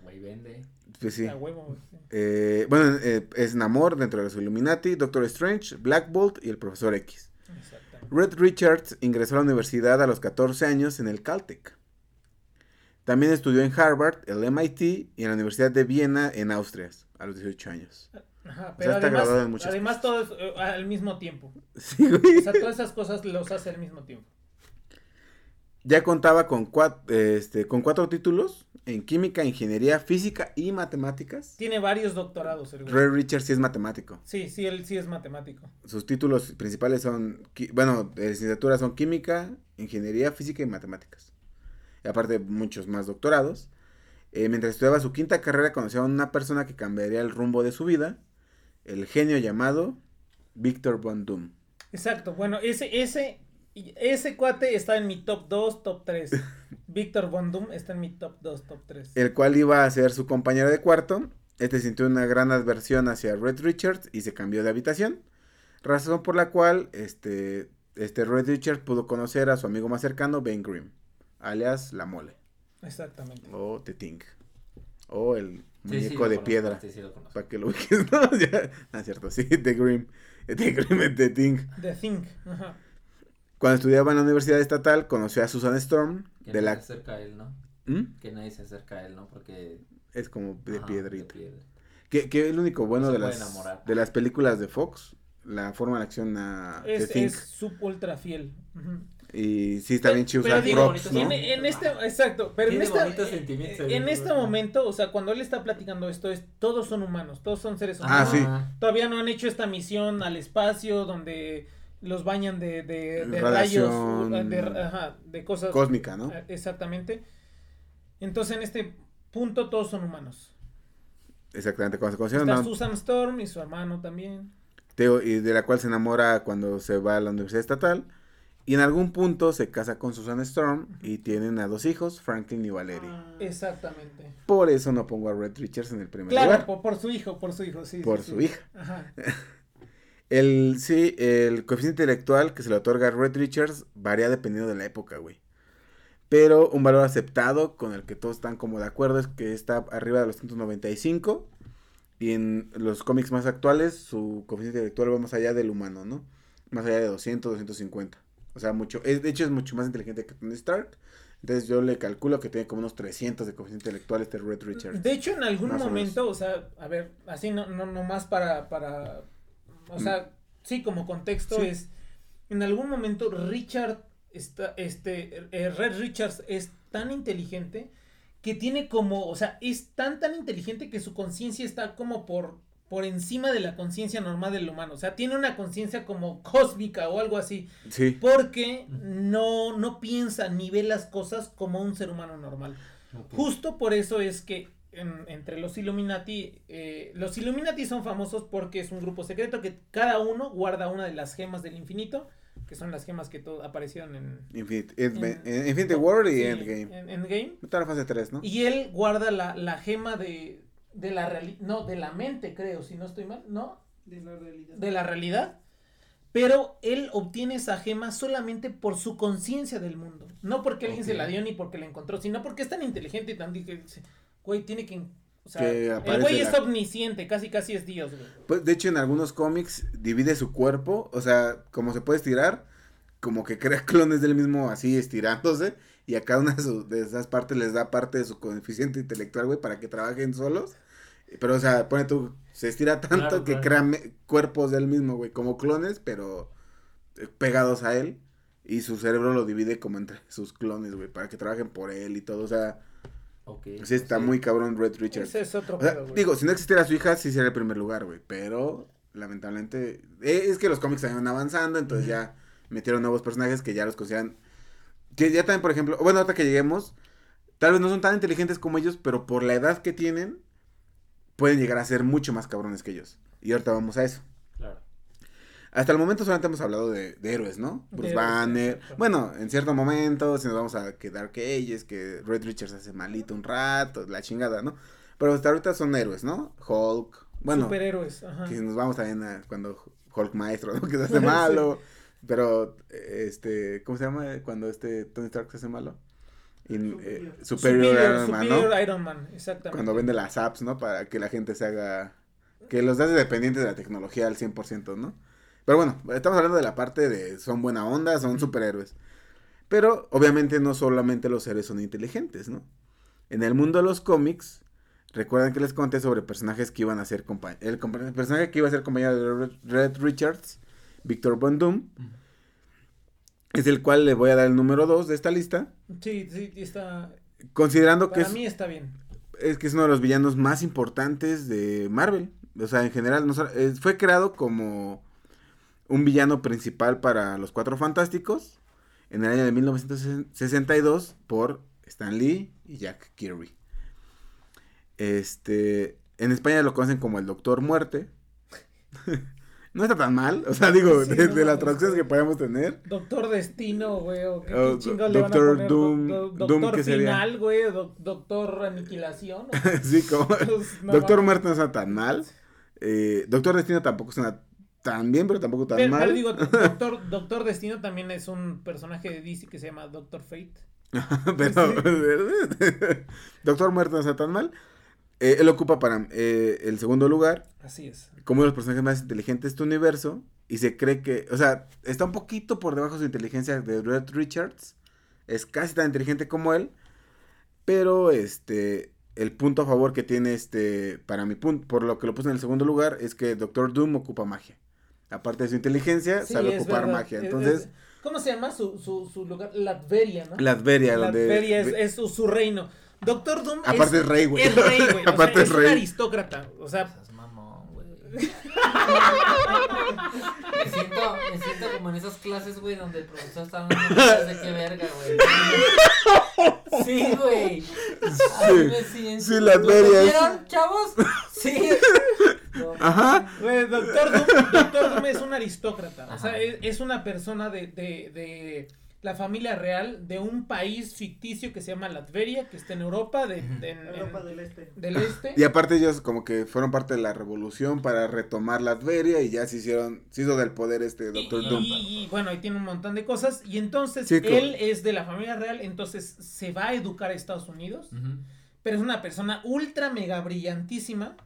Güey, vende. Pues sí. Huevo. Eh, bueno, eh, es Namor dentro de los Illuminati, Doctor Strange, Black Bolt y el Profesor X. Red Richards ingresó a la universidad a los 14 años en el Caltech. También estudió en Harvard, el MIT y en la Universidad de Viena en Austria a los 18 años. Ajá, O pero sea, está graduado en además, muchas además todo es, eh, al mismo tiempo. [LAUGHS] Sí, güey. O sea, todas esas cosas los hace al mismo tiempo. Ya contaba con cuatro, este, con cuatro títulos en química, ingeniería, física y matemáticas. Tiene varios doctorados el. Red Richards sí es matemático. Sí, sí, él sí es matemático. Sus títulos principales son, bueno, de licenciatura son química, ingeniería, física y matemáticas. Y aparte muchos más doctorados. Eh, mientras estudiaba su quinta carrera conoció a una persona que cambiaría el rumbo de su vida. el genio llamado Victor Von Doom. Exacto, bueno, ese, ese, ese cuate está en mi top 2, top 3. [LAUGHS] Víctor Von Doom está en mi top 2, top 3. El cual iba a ser su compañero de cuarto. Este sintió una gran adversión hacia Red Richards y se cambió de habitación. Razón por la cual este, este Red Richards pudo conocer a su amigo más cercano, Ben Grimm, alias La Mole. Exactamente. O The Thing. O el Sí, sí, muñeco lo de conozco, piedra. Sí, sí, lo conozco. Para que lo ubiques, [LAUGHS] ¿no? [LAUGHS] Ya, no es cierto, sí, The Grimm. The Grimm es The Thing. The Thing. Ajá. Cuando estudiaba en la Universidad Estatal, conoció a Susan Storm. Que De nadie la... se acerca a él, ¿no? ¿Mm? Que nadie se acerca a él, ¿no? Porque... Es como de ajá, piedrita. de piedra. Que, que es lo único bueno de las, enamorar. de las películas de Fox. La forma de acción a Es, Thing. es sub ultra fiel. Y sí, está bien chido Pero usar digo, props, ¿no? En, en este, exacto, pero en, esta, eh, en este momento, o sea, cuando él está platicando esto, es todos son humanos, todos son seres Ah, humanos. sí. Todavía no han hecho esta misión al espacio donde los bañan de, de, rayos, uh, de, ajá, de cosas. Cósmica, ¿no? eh, Exactamente. Entonces, en este punto, todos son humanos. Exactamente, cuando se conocieron, Está ¿no? Susan Storm y su hermano también. Teo- y de la cual se enamora cuando se va a la Universidad Estatal. Y en algún punto se casa con Susan Storm y tienen a dos hijos, Franklin y Valerie. Ah. Exactamente. Por eso no pongo a Red Richards en el primer Claro, lugar. por, por su hijo, por su hijo, sí. Por sí, su sí. hija. Ajá. [LAUGHS] El, sí, el coeficiente intelectual que se le otorga a Red Richards varía dependiendo de la época, güey. Pero un valor aceptado con el que todos están como de acuerdo es que está arriba de los 195. Y en los cómics más actuales, su coeficiente intelectual va más allá del humano, ¿no? Más allá de 200, 250. O sea, mucho. Es, de hecho, es mucho más inteligente que Tony Stark. Entonces yo le calculo que tiene como unos 300 de coeficiente intelectual este Red Richards. De hecho, en algún Más o momento, o, sea, a ver, así no, no, no más para, para, o sea, sí, como contexto. Sí. es, en algún momento Richard, está, este, eh, Red Richards es tan inteligente que tiene como, o sea, es tan, tan inteligente que su conciencia está como por, por encima de la conciencia normal del humano, o sea, tiene una conciencia como cósmica o algo así, Sí. porque no, no piensa ni ve las cosas como un ser humano normal. Justo por eso es que en- entre los Illuminati, eh, los Illuminati son famosos porque es un grupo secreto que cada uno guarda una de las gemas del infinito, que son las gemas que aparecieron en Infinite, En- Infinity War y sí, Endgame. en Endgame. Está la fase 3, ¿no? Y él guarda la, la gema de, de la realidad, no, de la mente creo, si no estoy mal, ¿no? De la realidad. De la realidad. Pero él obtiene esa gema solamente por su conciencia del mundo. No porque alguien se la dio ni porque la encontró, sino porque es tan inteligente y tan güey, tiene que... O sea, Que el güey es omnisciente, casi casi es Dios, güey. Pues, de hecho, en algunos cómics divide su cuerpo, o sea, como se puede estirar, como que crea [LAUGHS] clones del mismo así estirándose, y a cada una de, su- de esas partes les da parte de su coeficiente intelectual, güey, para que trabajen solos. Pero, o sea, pone tú, se estira tanto Claro, que claro. crea me- cuerpos del mismo, güey, como clones, pero eh, pegados a él. Y su cerebro lo divide como entre sus clones, güey, para que trabajen por él y todo. O sea, Ok, sí está sí. muy cabrón Red Richards. Ese es otro O sea, pedo, güey. digo, si no existiera su hija, sí sería el primer lugar, güey. Pero, lamentablemente, eh, es que los cómics están avanzando, entonces ya metieron nuevos personajes que ya los consideran. Que ya también, por ejemplo, bueno, ahorita que lleguemos, tal vez no son tan inteligentes como ellos, pero por la edad que tienen, pueden llegar a ser mucho más cabrones que ellos. Y ahorita vamos a eso. Hasta el momento solamente hemos hablado de, de héroes, ¿no? Bruce héroes, Banner. Bueno, en cierto momento, si nos vamos a quedar que ellos, que Red Richards hace malito un rato, la chingada, ¿no? Pero hasta ahorita son héroes, ¿no? Hulk. Bueno, Superhéroes, ajá. que nos vamos también a cuando Hulk maestro, ¿no? [LAUGHS] Que se hace Sí. malo. Pero, este, ¿cómo se llama cuando este Tony Stark se hace malo? In- eh, Superior. superior, Iron Man, ¿no? Superior Iron Man, exactamente. Cuando vende las apps, ¿no? Para que la gente se haga... Que los hace dependientes de la tecnología al 100%, ¿no? Pero bueno, estamos hablando de la parte de son buena onda, son superhéroes. Pero obviamente no solamente los héroes son inteligentes, ¿no? En el mundo de los cómics, recuerdan que les conté sobre personajes que iban a ser compañeros. El, el personaje que iba a ser compañero de Red, Richards, Victor Von Doom, es el cual le voy a dar el número 2 de esta lista, Sí, sí, está. considerando que Para es, mí está bien. es que es uno de los villanos más importantes de Marvel. O sea, en general, no eh, fue creado como un villano principal para los Cuatro Fantásticos en el año de 1962 por Stan Lee y Jack Kirby. Este, en España lo conocen como el Doctor Muerte. [LAUGHS] No está tan mal, o sea, digo, Sí, de, no de las traducciones que podemos tener. Doctor Destino, güey, o qué O chingados le van a Doctor poner, Doom- Do- do- Doom, Doctor ¿qué? Final, güey, doc- Doctor Aniquilación. [LAUGHS] sí, como. [LAUGHS] Pues, no Doctor. Muerte no está tan mal. Eh, Doctor Destino tampoco suena tan bien, pero tampoco tan Pero, mal. pero digo, [LAUGHS] Doctor, Doctor Destino también es un personaje de DC que se llama Doctor Fate. [LAUGHS] pero [LAUGHS] Doctor Muerte no está tan mal. Eh, él ocupa para eh, el segundo lugar Así es. como uno de los personajes más inteligentes de este universo. Y se cree que, o sea, está un poquito por debajo de su inteligencia de Red Richards. Es casi tan inteligente como él. Pero este, el punto a favor que tiene este, para mi punto, por lo que lo puse en el segundo lugar, es que Doctor Doom ocupa magia. Aparte de su inteligencia, Sí, sabe ocupar verdad. magia. Es- Entonces, es- ¿Cómo se llama su, su, su lugar? Latveria, ¿no? Latveria, donde. Latveria es, es su, su reino. Doctor Doom Aparte es, es rey, güey. Es rey, güey. [LAUGHS] Aparte sea, es es rey. un aristócrata. O sea, Seas mamón, güey. me siento, me siento como en esas clases, güey, donde el profesor está hablando de qué verga, güey. Sí, güey. Siento. sí, Latveria ¿Lo es- vieron, chavos? Sí. No, Ajá. Güey, Doctor Doom, Doctor Doom es un aristócrata. O sea, es, es una persona de, de, de la familia real de un país ficticio que se llama Latveria, que está en Europa, de, de- en- Europa en- del Este. del este. Y aparte ellos como que fueron parte de la revolución para retomar Latveria y ya se hicieron, se hizo del poder este Doctor y- Doom. y, bueno, ahí tiene un montón de cosas. Y entonces Sí, claro. él es de la familia real, entonces se va a educar a Estados Unidos. Pero es una persona ultra mega brillantísima.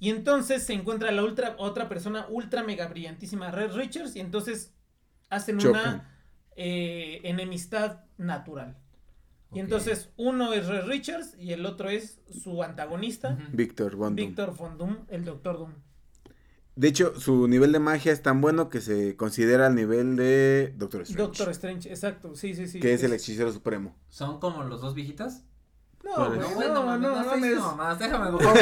Y entonces se encuentra la ultra, otra persona ultra mega brillantísima, Red Richards, y entonces hacen Chocan. una eh, enemistad natural. Y entonces uno es Red Richards y el otro es su antagonista, Ujú. Víctor Von Doom. Víctor Von Doom, el Doctor Doom. De hecho, su nivel de magia es tan bueno que se considera al nivel de Doctor Strange. Doctor Strange, exacto, sí, sí, sí. que es el hechicero supremo. ¿Son como los dos viejitas? No, ¿Cuál güey, es? no, no, no, no, mames. [LAUGHS] [LAUGHS] no, mamás, déjame mejor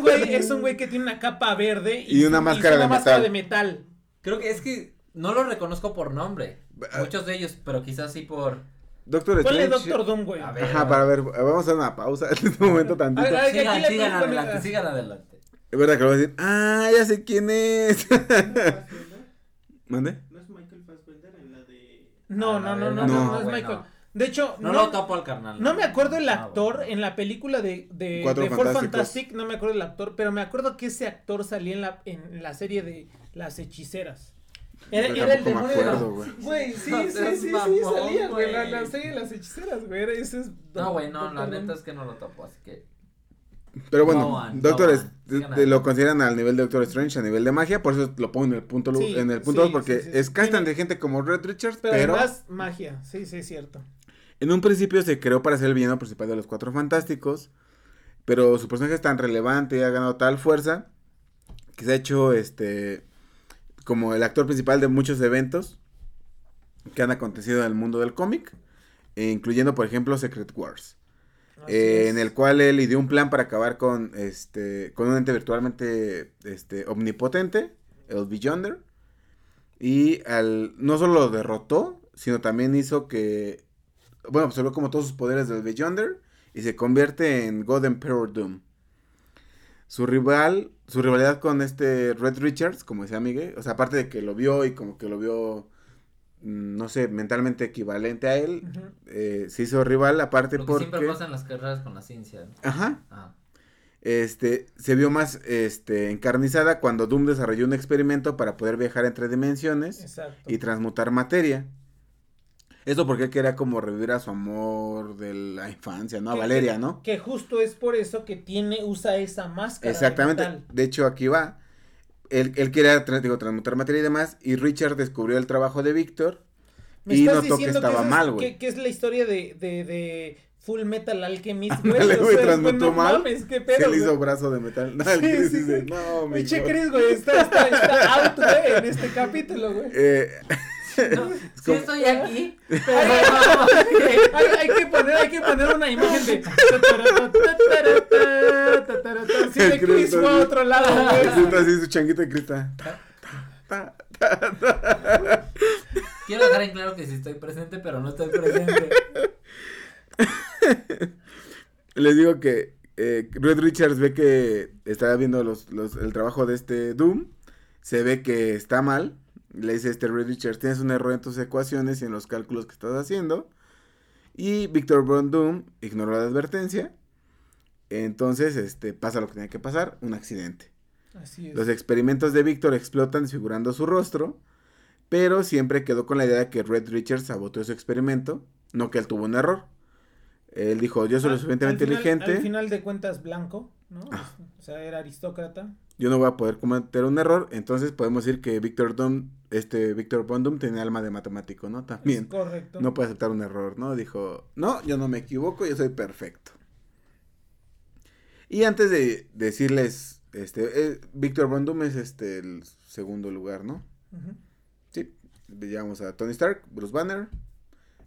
güey, es un güey que tiene una capa verde Y una máscara una de máscara metal. de metal. Creo que es que no lo reconozco por nombre. Ah. Muchos de ellos, pero quizás sí por. Doctor Ponle Strange. Doctor Doom, güey. A ver. Ajá, para ver, vamos a hacer una pausa en este momento tantito. A ver, a ver, Sigan, adelante, sigan adelante. Es verdad que lo voy a decir. Ah, ya sé quién es. [LAUGHS] ¿Mande? ¿No es Michael Fassbender en la de... No, A no, no, no, no, no, no es Michael. De hecho, No, no, lo topo al carnal. no me acuerdo el Ah, actor bueno. en la película de, de, Cuatro de Four. Fantastic, no me acuerdo el actor, pero me acuerdo que ese actor salía en la, en la serie de Las Hechiceras. Era, el demonio de la- acuerdo, güey. [LAUGHS] Sí, No sí, sí, sí, mamón, salía, güey, la, la serie de Las Hechiceras, güey, era- ese es... No, güey, no, la Doctor neta es que no lo topo, así que. Pero bueno, No van, Doctor no de- de- lo consideran al nivel de Doctor Strange, a nivel de magia, por eso lo pongo en el punto Sí, en el punto sí, dos, porque sí, sí, es sí. casi tan Tiene- inteligente como Red Richards, Pero, pero, además, magia, sí, sí, es cierto. En un principio se creó para ser el villano principal de los Cuatro Fantásticos, pero su personaje es tan relevante y ha ganado tal fuerza que se ha hecho este como el actor principal de muchos eventos que han acontecido en el mundo del cómic, eh, incluyendo por ejemplo Secret Wars. Eh, en el cual él ideó un plan para acabar con este con un ente virtualmente este omnipotente, el Beyonder. Y al no solo lo derrotó, sino también hizo que bueno, absorbió como todos sus poderes del Beyonder y se convierte en God Emperor Doom. Su rival, su rivalidad con este Red Richards, como decía Miguel, o sea, aparte de que lo vio y como que lo vio mm, no sé, mentalmente equivalente a él, eh, se hizo rival aparte Lo que porque siempre pasa en las carreras con la ciencia. ¿no? ajá Ah. este se vio más este encarnizada cuando Doom desarrolló un experimento para poder viajar entre dimensiones Exacto. y transmutar materia esto porque él quería como revivir a su amor de la infancia no a Que- Valeria que- no Que justo es por eso que tiene, usa esa máscara. exactamente de hecho aquí va él, él quería digo, transmutar materia y demás y Richard descubrió el trabajo de Víctor Me y estás notó que estaba esa es- mal, güey. Que, que es la historia de, de, de Full Metal Alchemist, güey. Transmutó no mal, mames, qué se pedo, le hizo brazo de metal no, el Sí, Chris sí, dice, sí. no mi Pinche hijo". Chris, güey, está, está, está out, güey, en este capítulo, güey. Eh, No, [LAUGHS] sí estoy aquí, pero [LAUGHS] Hay, hay que poner, hay que poner una imagen de. [LAUGHS] Sí, de Chris fue a otro lado. Siento así su changuita de cristal. Ta, ta, ta, ta. quiero dejar en claro que sí estoy presente, pero no estoy presente. Les digo que, eh, Red Richards ve que está viendo los, los- el trabajo de este Doom, se ve que está mal, le dice este Red Richards, tienes un error en tus ecuaciones y en los cálculos que estás haciendo, y Victor Von Doom ignoró la advertencia, entonces este, pasa lo que tiene que pasar, un accidente. Así es. Los experimentos de Victor explotan desfigurando su rostro, pero siempre quedó con la idea de que Red Richards saboteó su experimento, no que él tuvo un error. Él dijo, yo soy lo suficientemente inteligente, Al final de cuentas, blanco, ¿no? O sea, era aristócrata. yo no voy a poder cometer un error, entonces podemos decir que Victor Doom, este Victor Von Doom tenía alma de matemático, ¿no? Es También. correcto. No puede aceptar un error, ¿no? Dijo, no, yo no me equivoco, yo soy perfecto. Y antes de decirles, este, eh, Victor Von Doom es este el segundo lugar, ¿no? Sí, llegamos a Tony Stark, Bruce Banner,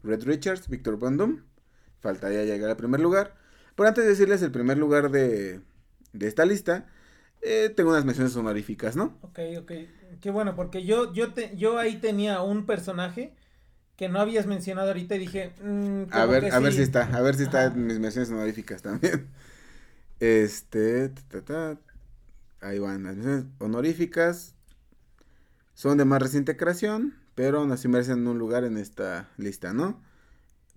Red Richards, Victor Von Doom. Faltaría llegar al primer lugar. Pero antes de decirles el primer lugar de, de esta lista, eh, tengo unas menciones honoríficas, ¿no? Ok, ok. Qué bueno, porque yo, yo, te, yo ahí tenía un personaje que no habías mencionado ahorita y dije. mm, A ver, a ver si está, a ver si está en mis menciones honoríficas también. [LAUGHS] Este, ta, ta, ahí van las menciones honoríficas. Son de más reciente creación, pero aún así merecen un lugar en esta lista, ¿no?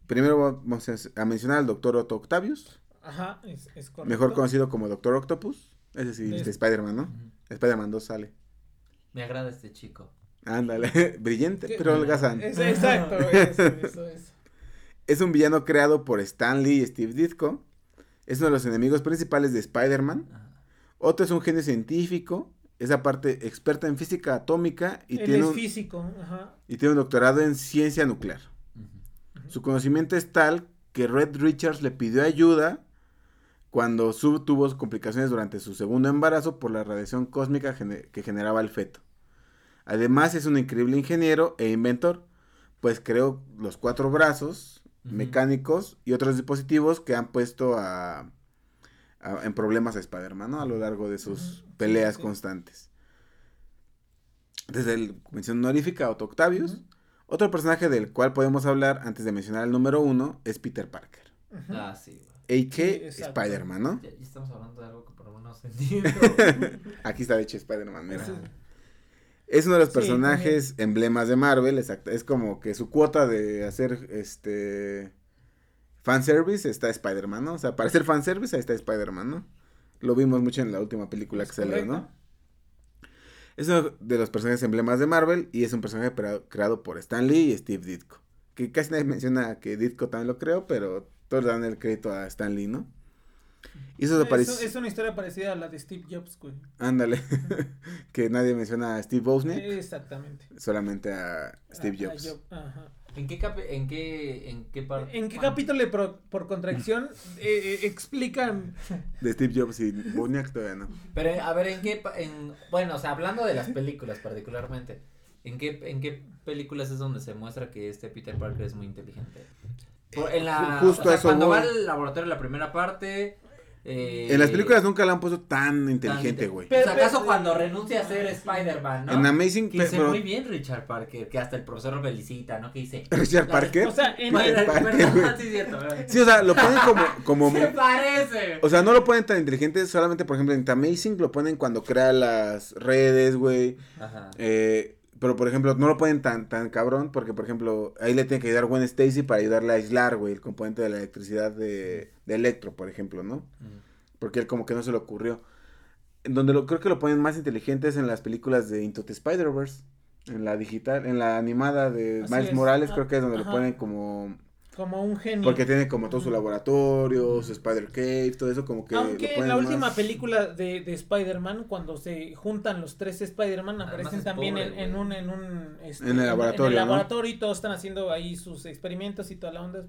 Primero vamos a mencionar al Dr. Otto Octavius, Ajá, es, es correcto. mejor conocido como Doctor Octopus. Ese sí, De- de Spider-Man, ¿no? Ujú. Spider-Man 2 sale. Me agrada este chico. Ándale, [LAUGHS] brillante, ¿Qué? pero holgazán. Es- exacto, [LAUGHS] eso, eso, eso. Es un villano creado por Stan Lee y Steve Ditko. Es uno de los enemigos principales de Spider-Man. Otto es un genio científico. Es aparte experta en física atómica y Él tiene, es un, físico, ajá. y tiene un doctorado en ciencia nuclear. Su conocimiento es tal que Red Richards le pidió ayuda cuando Sue tuvo complicaciones durante su segundo embarazo por la radiación cósmica que generaba el feto. Además es un increíble ingeniero e inventor, pues creó los cuatro brazos mecánicos y otros dispositivos que han puesto a, a- en problemas a Spider-Man ¿no? a lo largo de sus peleas sí. constantes. Desde el mención honorífica Otto Octavius, otro personaje del cual podemos hablar antes de mencionar el número uno es Peter Parker. Ah, sí, güey. a.k. Spider-Man, ¿no? Ya, ya estamos hablando de algo que por lo menos entiendo. [LAUGHS] Aquí está de hecho Spider-Man, mira. Es uno de los Sí, personajes emblemas de Marvel, exacto. Es como que su cuota de hacer este fanservice está Spider-Man, ¿no? O sea, para hacer fanservice ahí está Spider-Man, ¿no? Lo vimos mucho en la última película Es que salió. ¿no? Es uno de los personajes emblemas de Marvel y es un personaje creado por Stan Lee y Steve Ditko. Que casi nadie menciona que Ditko también lo creó, pero todos le dan el crédito a Stan Lee, ¿no? Hizo su Es, es una historia parecida a la de Steve Jobs, güey. Ándale. [LAUGHS] que nadie menciona a Steve Wozniak, Exactamente. solamente a Steve A- a Jobs. Job- ajá. ¿En qué, capi- en qué, en qué parte? ¿En qué capítulo pro- por contracción eh, eh, explican? De Steve Jobs y Wozniak todavía no. Pero, a ver, ¿en qué, en, bueno, o sea, hablando de las películas particularmente, ¿en qué, en qué películas es donde se muestra que este Peter Parker es muy inteligente? En la, Ju- justo o sea, eso cuando voy. va al laboratorio en la primera parte, eh, En las películas nunca la han puesto tan inteligente, inte- güey. O sea, Pero- ¿acaso pero- cuando renuncia a ser Spider-Man, no? En Amazing, que pe- dice pero- muy bien Richard Parker, que hasta el profesor lo felicita, ¿no? Que dice... [LAUGHS] Richard Parker. O sea, en Peter el- Parker, Perdón, [LAUGHS] sí, es cierto. Sí, o sea, lo ponen como, [LAUGHS] como Se parece. o sea, no lo ponen tan inteligente, solamente, por ejemplo, en The Amazing lo ponen cuando crea las redes, güey. Ajá. Eh, pero, por ejemplo, no lo ponen tan, tan cabrón, porque, por ejemplo, ahí le tiene que ayudar Gwen Stacy para ayudarle a aislar, güey, el componente de la electricidad de, de Electro, por ejemplo, ¿no? Porque él como que no se le ocurrió. Donde lo creo que lo ponen más inteligente es en las películas de Into the Spider-Verse. En la digital, en la animada de Así Miles es. Morales, Ah, creo que es donde lo ponen como. Como un genio. Porque tiene como todo su laboratorio, su Spider Cave, todo eso, como que. Aunque en la última más- película de, de Spider-Man, cuando se juntan los tres Spider-Man, aparecen también pobre, en, un, en un este, En el laboratorio, En el ¿no? laboratorio y todos están haciendo ahí sus experimentos y toda la onda.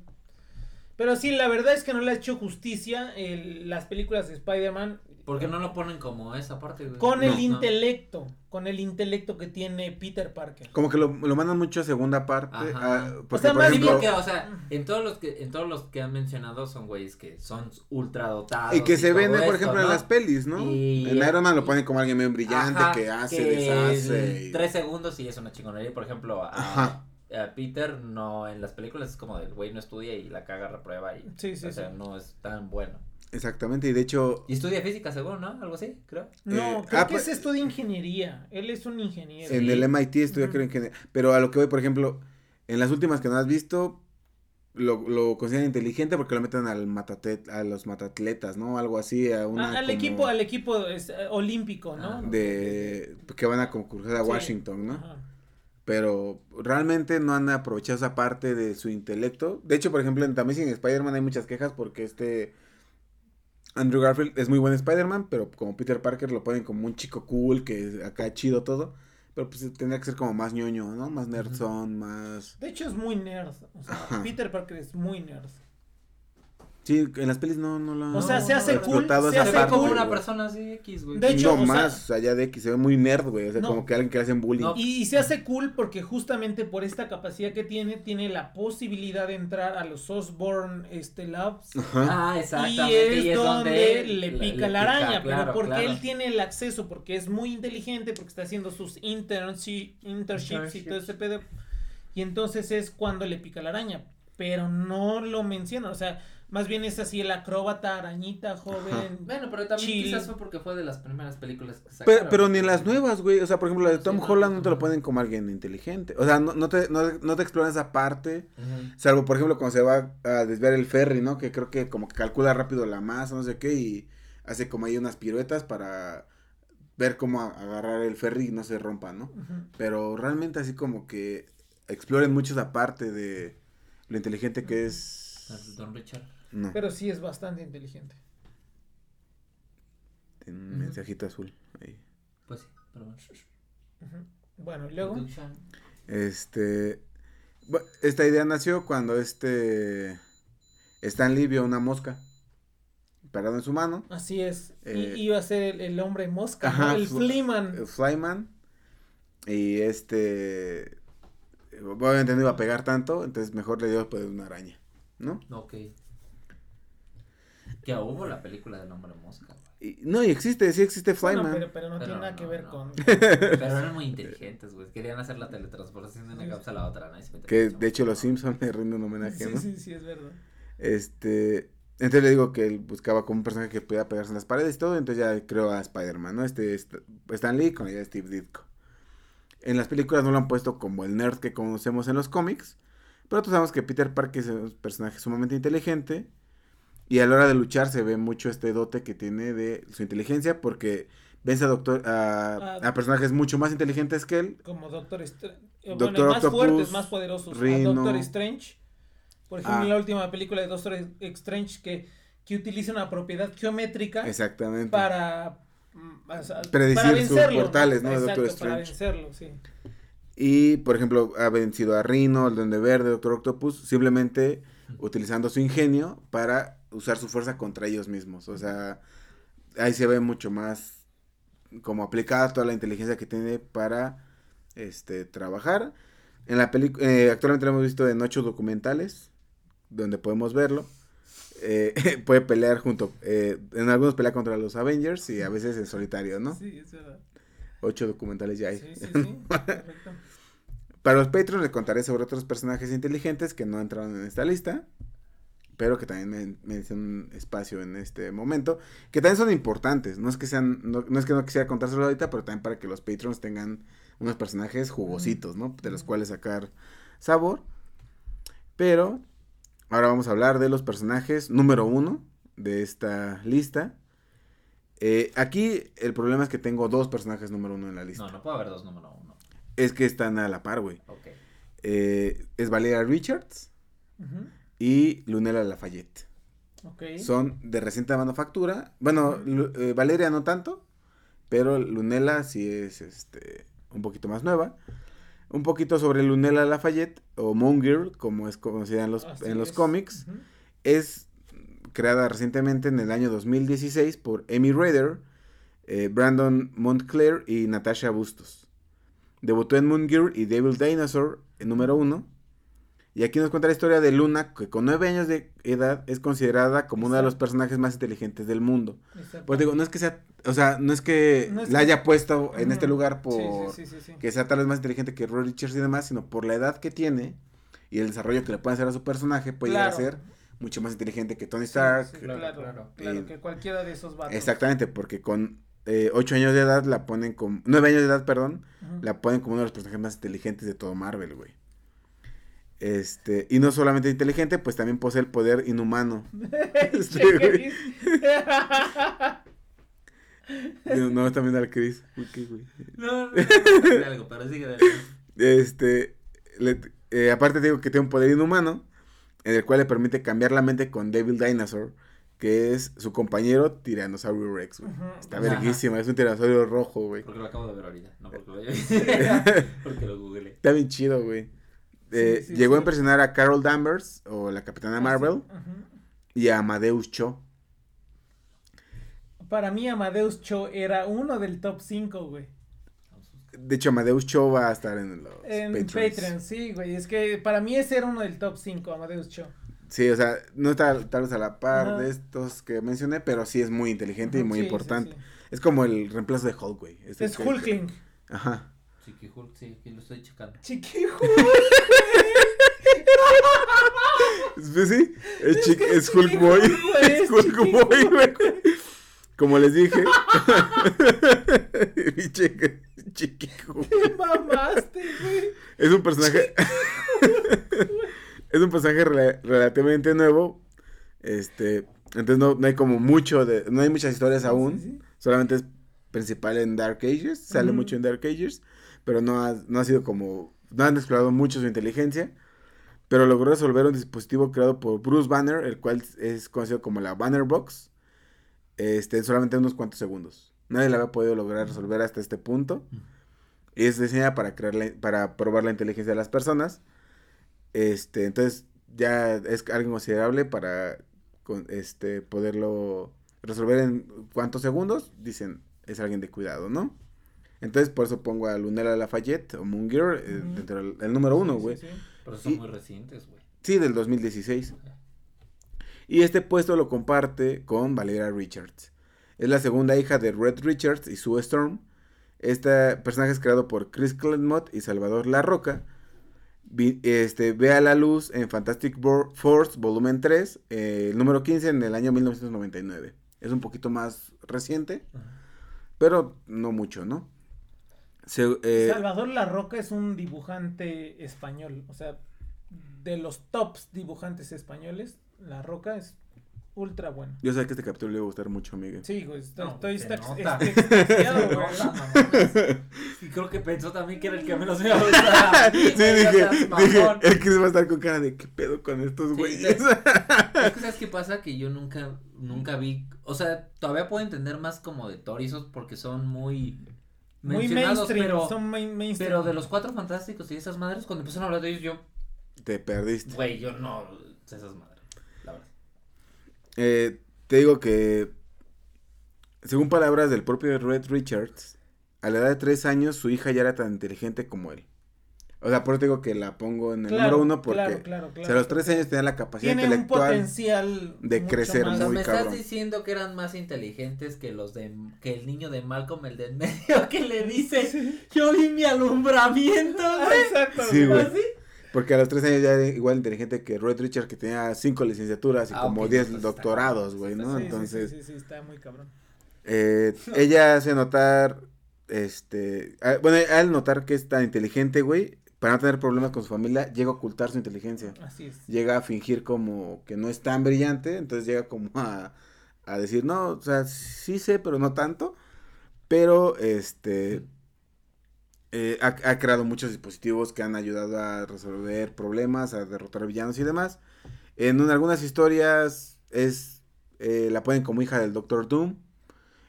Pero sí, la verdad es que no le ha hecho justicia el- las películas de Spider-Man ¿Por qué no lo ponen como esa parte, güey? con No, el no. intelecto, con el intelecto que tiene Peter Parker. Como que lo, lo mandan mucho a segunda parte. Ajá. porque, sea, por más ejemplo. porque, o sea, en todos los que, en todos los que han mencionado son güeyes que son ultra dotados. Y que se todo ven, por ejemplo, en las pelis, ¿no? Y- En Iron Man lo ponen como alguien bien brillante Ajá, que hace, que deshace. y- Tres segundos y es una chingonería. Por ejemplo, a, Ajá. A Peter no, en las películas es como del güey no estudia y la caga, reprueba y. Sí, sí, o sea, sí. no es tan bueno. Exactamente, y de hecho, Y estudia física, seguro, ¿no? Algo así, creo. No, Eh, creo ah, que pues- es esto de ingeniería. Él es un ingeniero. en el MIT estudia creo que pero a lo que voy, por ejemplo, en las últimas que no has visto, lo, lo consideran inteligente porque lo meten al matate, a los matatletas, ¿no? Algo así, a una Ah, al como equipo, al equipo es, eh, olímpico, ¿no? Ah, de que van a concursar a Sí. Washington, ¿no? Ajá. Pero realmente no han aprovechado esa parte de su intelecto. De hecho, por ejemplo, en Amazing Spider-Man hay muchas quejas porque este Andrew Garfield es muy buen Spider-Man, pero como Peter Parker lo ponen como un chico cool, que acá chido todo. Pero pues tendría que ser como más ñoño, ¿no? Más nerdzón, más... De hecho es muy nerd. O sea. Peter Parker es muy nerd. Sí, en las pelis no, no lo han O sea, se hace cool, explotado se hace parte, como cool. una persona así X, güey. De hecho, no o sea- allá de que se ve muy nerd, güey. O sea, No. como que alguien que le hacen bullying. No. Y, y se hace cool porque justamente por esta capacidad que tiene, tiene la posibilidad de entrar a los Osborne este, Labs. Ajá. Ah, Y exactamente. es, donde le pica la araña, claro, pero porque claro. él tiene el acceso, porque es muy inteligente, porque está haciendo sus internshi- internships y todo ese pedo. Y entonces es cuando le pica la araña, pero no lo menciona, o sea, más bien es así el acróbata, arañita, joven. Bueno, pero también Chill. quizás fue porque fue de las primeras películas que sacaron. Pero, pero ni en las nuevas, güey. O sea, por ejemplo, la de Tom Holland no te lo ponen como alguien inteligente. O sea, no, no, te, no, no te exploran esa parte. Salvo, por ejemplo, cuando se va a desviar el ferry, ¿no? Que creo que como que calcula rápido la masa, no sé qué, y hace como ahí unas piruetas para ver cómo agarrar el ferry y no se rompa, ¿no? Pero realmente así como que exploren mucho esa parte de lo inteligente que es. Don Richard. No, Pero sí es bastante inteligente. tiene un mensajito azul ahí. Pues sí, pero bueno. Y luego. Este. Esta idea nació cuando este. Stan Lee vio una mosca parada en su mano. Así es. Eh, y iba a ser el, el hombre mosca, el fl- Fleeman. el Flyman. Y este. Obviamente no iba a pegar tanto, entonces mejor le dio pues una araña, ¿no? Ok. Que hubo la película del hombre mosca, güey. Y, no, y existe, sí existe Bueno, Flyman. pero, pero no Pero tiene nada que no, ver no. con. Pero eran muy inteligentes, güey. Querían hacer la teletransportación de una cápsula a otra, ¿no? Se Que de hecho los Simpsons le rinden un homenaje, Sí, ¿no? sí, sí, es verdad. Este. Entonces le digo que él buscaba como un personaje que pudiera pegarse en las paredes y todo. Entonces ya creó a Spider-Man, ¿no? Este St- Stan Lee con la idea de Steve Ditko. En las películas no lo han puesto como el nerd que conocemos en los cómics. Pero todos sabemos que Peter Parker es un personaje sumamente inteligente. Y a la hora de luchar se ve mucho este dote que tiene de su inteligencia. Porque vence a, doctor, a, Ah. a personajes mucho más inteligentes que él. Como Doctor Strange. Bueno, Doctor más Octopus, fuertes, más poderosos. A Rhino. Doctor Strange. Por ejemplo, Ah. en la última película de Doctor Strange que, que utiliza una propiedad geométrica Exactamente. para. mm, o sea, Predecir para sus portales, ¿no? Exacto, Doctor para Strange. vencerlo, sí. Y, por ejemplo, ha vencido a Rhino, el Duende Verde, Doctor Octopus, simplemente utilizando su ingenio para usar su fuerza contra ellos mismos. O sea, ahí se ve mucho más como aplicada toda la inteligencia que tiene para este trabajar. En la película, actualmente lo hemos visto en ocho documentales, donde podemos verlo. Eh, [LAUGHS] puede pelear junto, eh, en algunos pelea contra los Avengers y a veces en solitario, ¿no? Sí, es verdad. Ocho documentales ya hay. Sí, sí. [LAUGHS] Para los Patreons les contaré sobre otros personajes inteligentes que no entraron en esta lista, pero que también me- merecen un espacio en este momento, que también son importantes. No es que sean, no, no es que no quisiera contárselo ahorita, pero también para que los Patreons tengan unos personajes jugositos, ¿no? De los cuales sacar sabor. Pero ahora vamos a hablar de los personajes número uno de esta lista. Eh, aquí el problema es que tengo dos personajes número uno en la lista. No, no puede haber dos número uno. Es que están a la par, güey. Ok. Eh, es Valeria Richards Ujú, y Lunella Lafayette. Son de reciente manufactura. Bueno, eh, Valeria no tanto, pero Lunella sí es este un poquito más nueva. Un poquito sobre Lunella Lafayette o Moon Girl, como es conocida en los, Así en los es. cómics. Es creada recientemente en el año 2016 por Amy Rader, eh, Brandon Montclair y Natasha Bustos. Debutó en Moon Girl y Devil Dinosaur en número uno. Y aquí nos cuenta la historia de Luna, que con nueve años de edad es considerada como uno de los personajes más inteligentes del mundo. Exacto. Pues digo, no es que sea, o sea, no es que No es la que- haya puesto en este lugar por sí, sí, sí, sí. que sea tal vez más inteligente que Roy Richards y demás, sino por la edad que tiene y el desarrollo que le pueden hacer a su personaje, puede llegar a Claro. ser mucho más inteligente que Tony Stark. Sí, Claro, claro, claro. claro, Eh, que cualquiera de esos vatos. Exactamente, porque con eh, 8 años de edad la ponen como... 9 años de edad, perdón. La ponen como uno de los personajes más inteligentes de todo Marvel, güey. Este, y no solamente inteligente, pues también posee el poder inhumano. [LAUGHS] Sí, güey. No, no, también al Chris. Güey. No, no, no, no, algo, pero sigue adelante. Este, le- eh, aparte te digo que tiene un poder inhumano, en el cual le permite cambiar la mente con Devil Dinosaur, que es su compañero Tiranosaurio Rex, güey. Está verguísima, es un tiranosaurio rojo, güey. Porque lo acabo de ver ahorita, no porque lo haya [LAUGHS] visto. [LAUGHS] porque lo googleé. Está bien chido, güey. Eh, Sí, sí, llegó a impresionar a Carol Danvers, o la Capitana Marvel, Ujú. y a Amadeus Cho. Para mí Amadeus Cho era uno del top 5, güey. De hecho, Amadeus Cho va a estar en los En Patreons. Patreon, sí, güey. Es que para mí ese era uno del top 5, Amadeus Cho. Sí, o sea, no está tal vez a la par de estos que mencioné, pero sí es muy inteligente y muy sí, importante. sí. Es como el reemplazo de Hulk, güey. Este Es Hulkling. Ajá. Chiqui Hulk, sí, aquí lo estoy checando. Chiqui Pues [LAUGHS] sí, es, chi- que es Hulk Boy. Hulk, Es es Hulk Chiqui Boy, Hulk, güey. Como les dije. [LAUGHS] Chiqui Hulk. Te mamaste, güey. Es un personaje. [LAUGHS] es un personaje rela- relativamente nuevo. Este. Entonces no, no hay como mucho de. No hay muchas historias aún. Sí, sí. Solamente es principal en Dark Ages. Sale mucho en Dark Ages. Pero no ha, no ha sido como. No han explorado mucho su inteligencia. Pero logró resolver un dispositivo creado por Bruce Banner, el cual es conocido como la Banner Box. Este, en solamente unos cuantos segundos. Nadie la había podido lograr resolver hasta este punto. Y es diseñada para crear la- para probar la inteligencia de las personas. Este, entonces ya es algo considerable para con- este poderlo resolver en cuántos segundos. Dicen, es alguien de cuidado, ¿no? Entonces por eso pongo a Lunella Lafayette o Moon Girl eh, dentro del el número uno, Sí, sí, güey. sí. Pero son Y- muy recientes, güey. Sí, del 2016. Y este puesto lo comparte con Valeria Richards. Es la segunda hija de Red Richards y Sue Storm. Este personaje es creado por Chris Claremont y Salvador La Roca. Vi- este, ve a la luz en Fantastic Force volumen 3, eh, el número 15 en el año 1999. Es un poquito más reciente, pero no mucho, ¿no? Se- eh, Salvador La Roca es un dibujante español. O sea, de los tops dibujantes españoles, La Roca es ultra bueno. yo sé que este capítulo le va a gustar mucho, Miguel. Sí, güey, estoy, No, estoy se Se [LAUGHS] güey. Y creo que pensó también que era el que menos iba a gustar. Sí, dije, dije, el Chris va a estar con cara de qué pedo con estos Sí, güeyes. [LAUGHS] Es que sabes qué pasa que yo nunca, nunca vi, o sea, todavía puedo entender más como de Torizos porque son muy Muy mencionados, mainstream, pero, son main- mainstream. pero de los cuatro fantásticos y esas madres, cuando empezaron a hablar de ellos, yo, Te perdiste. güey, yo no sé esas madres, la verdad. Eh, te digo que, según palabras del propio Red Richards, a la edad de tres años su hija ya era tan inteligente como él. O sea, por eso te digo que la pongo en el Claro, número uno porque claro, claro, si a claro. los tres años tenía la capacidad Tiene un intelectual. potencial de crecer más- O sea, muy me cabrón. estás diciendo que eran más inteligentes que los de, que el niño de Malcolm, el de en medio, [LAUGHS] que le dice, yo vi mi alumbramiento, Ah, güey. Exacto. Sí, güey. ¿Así? Porque a los tres años ya era igual inteligente que Red Richards, que tenía cinco licenciaturas y Ah, como ok, diez entonces está doctorados, güey, ¿no? Sí, sí, Entonces, Sí, sí, sí, está muy cabrón. Eh, ella hace notar, este, a- bueno, al notar que es tan inteligente, güey, para no tener problemas con su familia, llega a ocultar su inteligencia. Así es. Llega a fingir como que no es tan brillante, entonces llega como a, a decir, no, o sea, sí sé, pero no tanto. Pero, este, eh, ha, ha creado muchos dispositivos que han ayudado a resolver problemas, a derrotar villanos y demás. En un- algunas historias es, eh, la ponen como hija del Doctor Doom.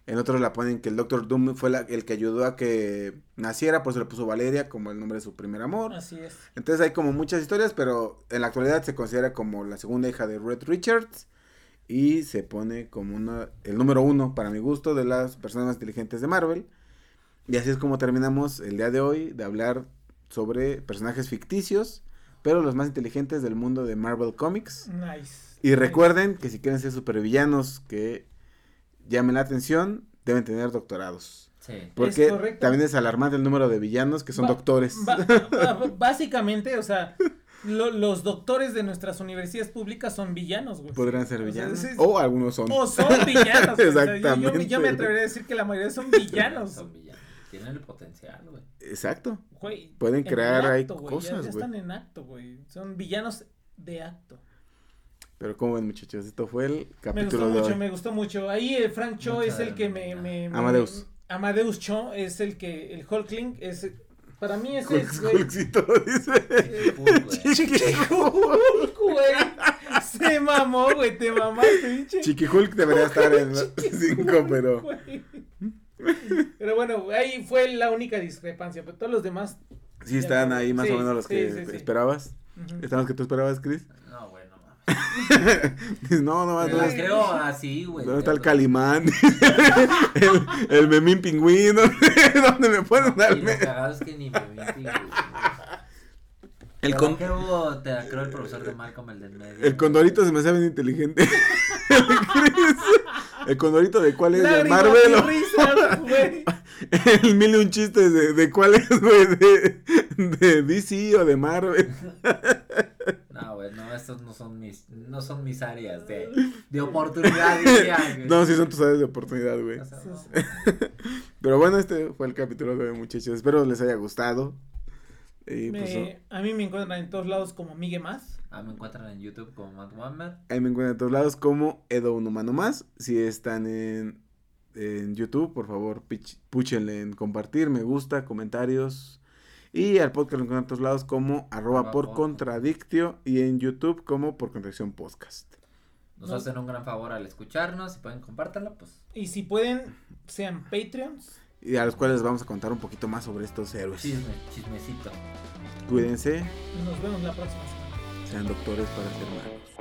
En otros la ponen que el Doctor Doom fue la- el que ayudó a que naciera, por eso le puso Valeria como el nombre de su primer amor. Así es. Entonces hay como muchas historias, pero en la actualidad se considera como la segunda hija de Red Richards y se pone como una, el número uno, para mi gusto, de las personas más inteligentes de Marvel. Y así es como terminamos el día de hoy de hablar sobre personajes ficticios, pero los más inteligentes del mundo de Marvel Comics. Nice. Y recuerden que si quieren ser supervillanos que llamen la atención, deben tener doctorados. Sí. Porque correcto. también es alarmante el número de villanos que son doctores. Ba- ba- [LAUGHS] básicamente, o sea, lo- los doctores de nuestras universidades públicas son villanos, güey. Podrán ser O sea, villanos. es- O algunos son. O son villanos. [LAUGHS] güey. O sea, yo- yo, Exactamente. yo me atrevería a decir que la mayoría son villanos. Son villanos. Tienen el potencial, güey. Exacto. Güey, Pueden en crear el ahí acto, güey, cosas, ya- ya güey. están en acto, güey. Son villanos de acto. Pero como ven, muchachos, esto fue el Me gustó capítulo de mucho, hoy. me gustó mucho. Ahí eh, Frank Cho Mucha es el que me, me- me- Amadeus. Amadeus Cho es el que el Hulkling es para mí ese es güey. Hulkcito, [LAUGHS] dice. eh, Hulk, güey. Se mamó, güey, te mamaste, pinche. Chiqui Hulk debería estar en los [LAUGHS] cinco, pero. Güey. Pero bueno, ahí fue la única discrepancia, pero todos los demás Sí están ahí más Sí, o menos los sí, que sí, esperabas. ¿Están los que tú esperabas, Chris? [LAUGHS] No, no no, creo así, güey. ¿Dónde está el Calimán? [LAUGHS] el, el Memín Pingüino. [LAUGHS] ¿Dónde me ponen No, me- lo cagado es que ni me vi, güey. El, con- creo, te creo el profesor de Malcolm, el del medio. el condorito se me hace bien inteligente. el, Chris. el condorito de cuál es, de Marvel. risas, güey. [LAUGHS] el mil y un chistes de, de cuál es, güey, de, de DC o de Marvel. [LAUGHS] No, güey, no, estos no son mis, no son mis áreas de, de oportunidad, güey. No, sí son tus áreas de oportunidad, güey. O sea, no. [LAUGHS] Pero bueno, este fue el capítulo de hoy, muchachos. Espero les haya gustado. Y pues a mí me encuentran en todos lados como Migue Más. Ah, me encuentran en YouTube como Matt Wammer. ahí me encuentran en todos lados como Edo Un Humano Más. Si están en, en YouTube, por favor, púchenle en compartir, me gusta, comentarios. Y al podcast lo encuentran en todos lados como arroba por contradictio y en YouTube como por contradicción podcast. Nos No. hacen un gran favor al escucharnos. Si pueden compártanlo, pues. Y si pueden, sean Patreons. Y a los cuales les vamos a contar un poquito más sobre estos héroes. Chisme, chismecito. Cuídense, Y nos vemos la próxima semana. sean doctores para ser magos.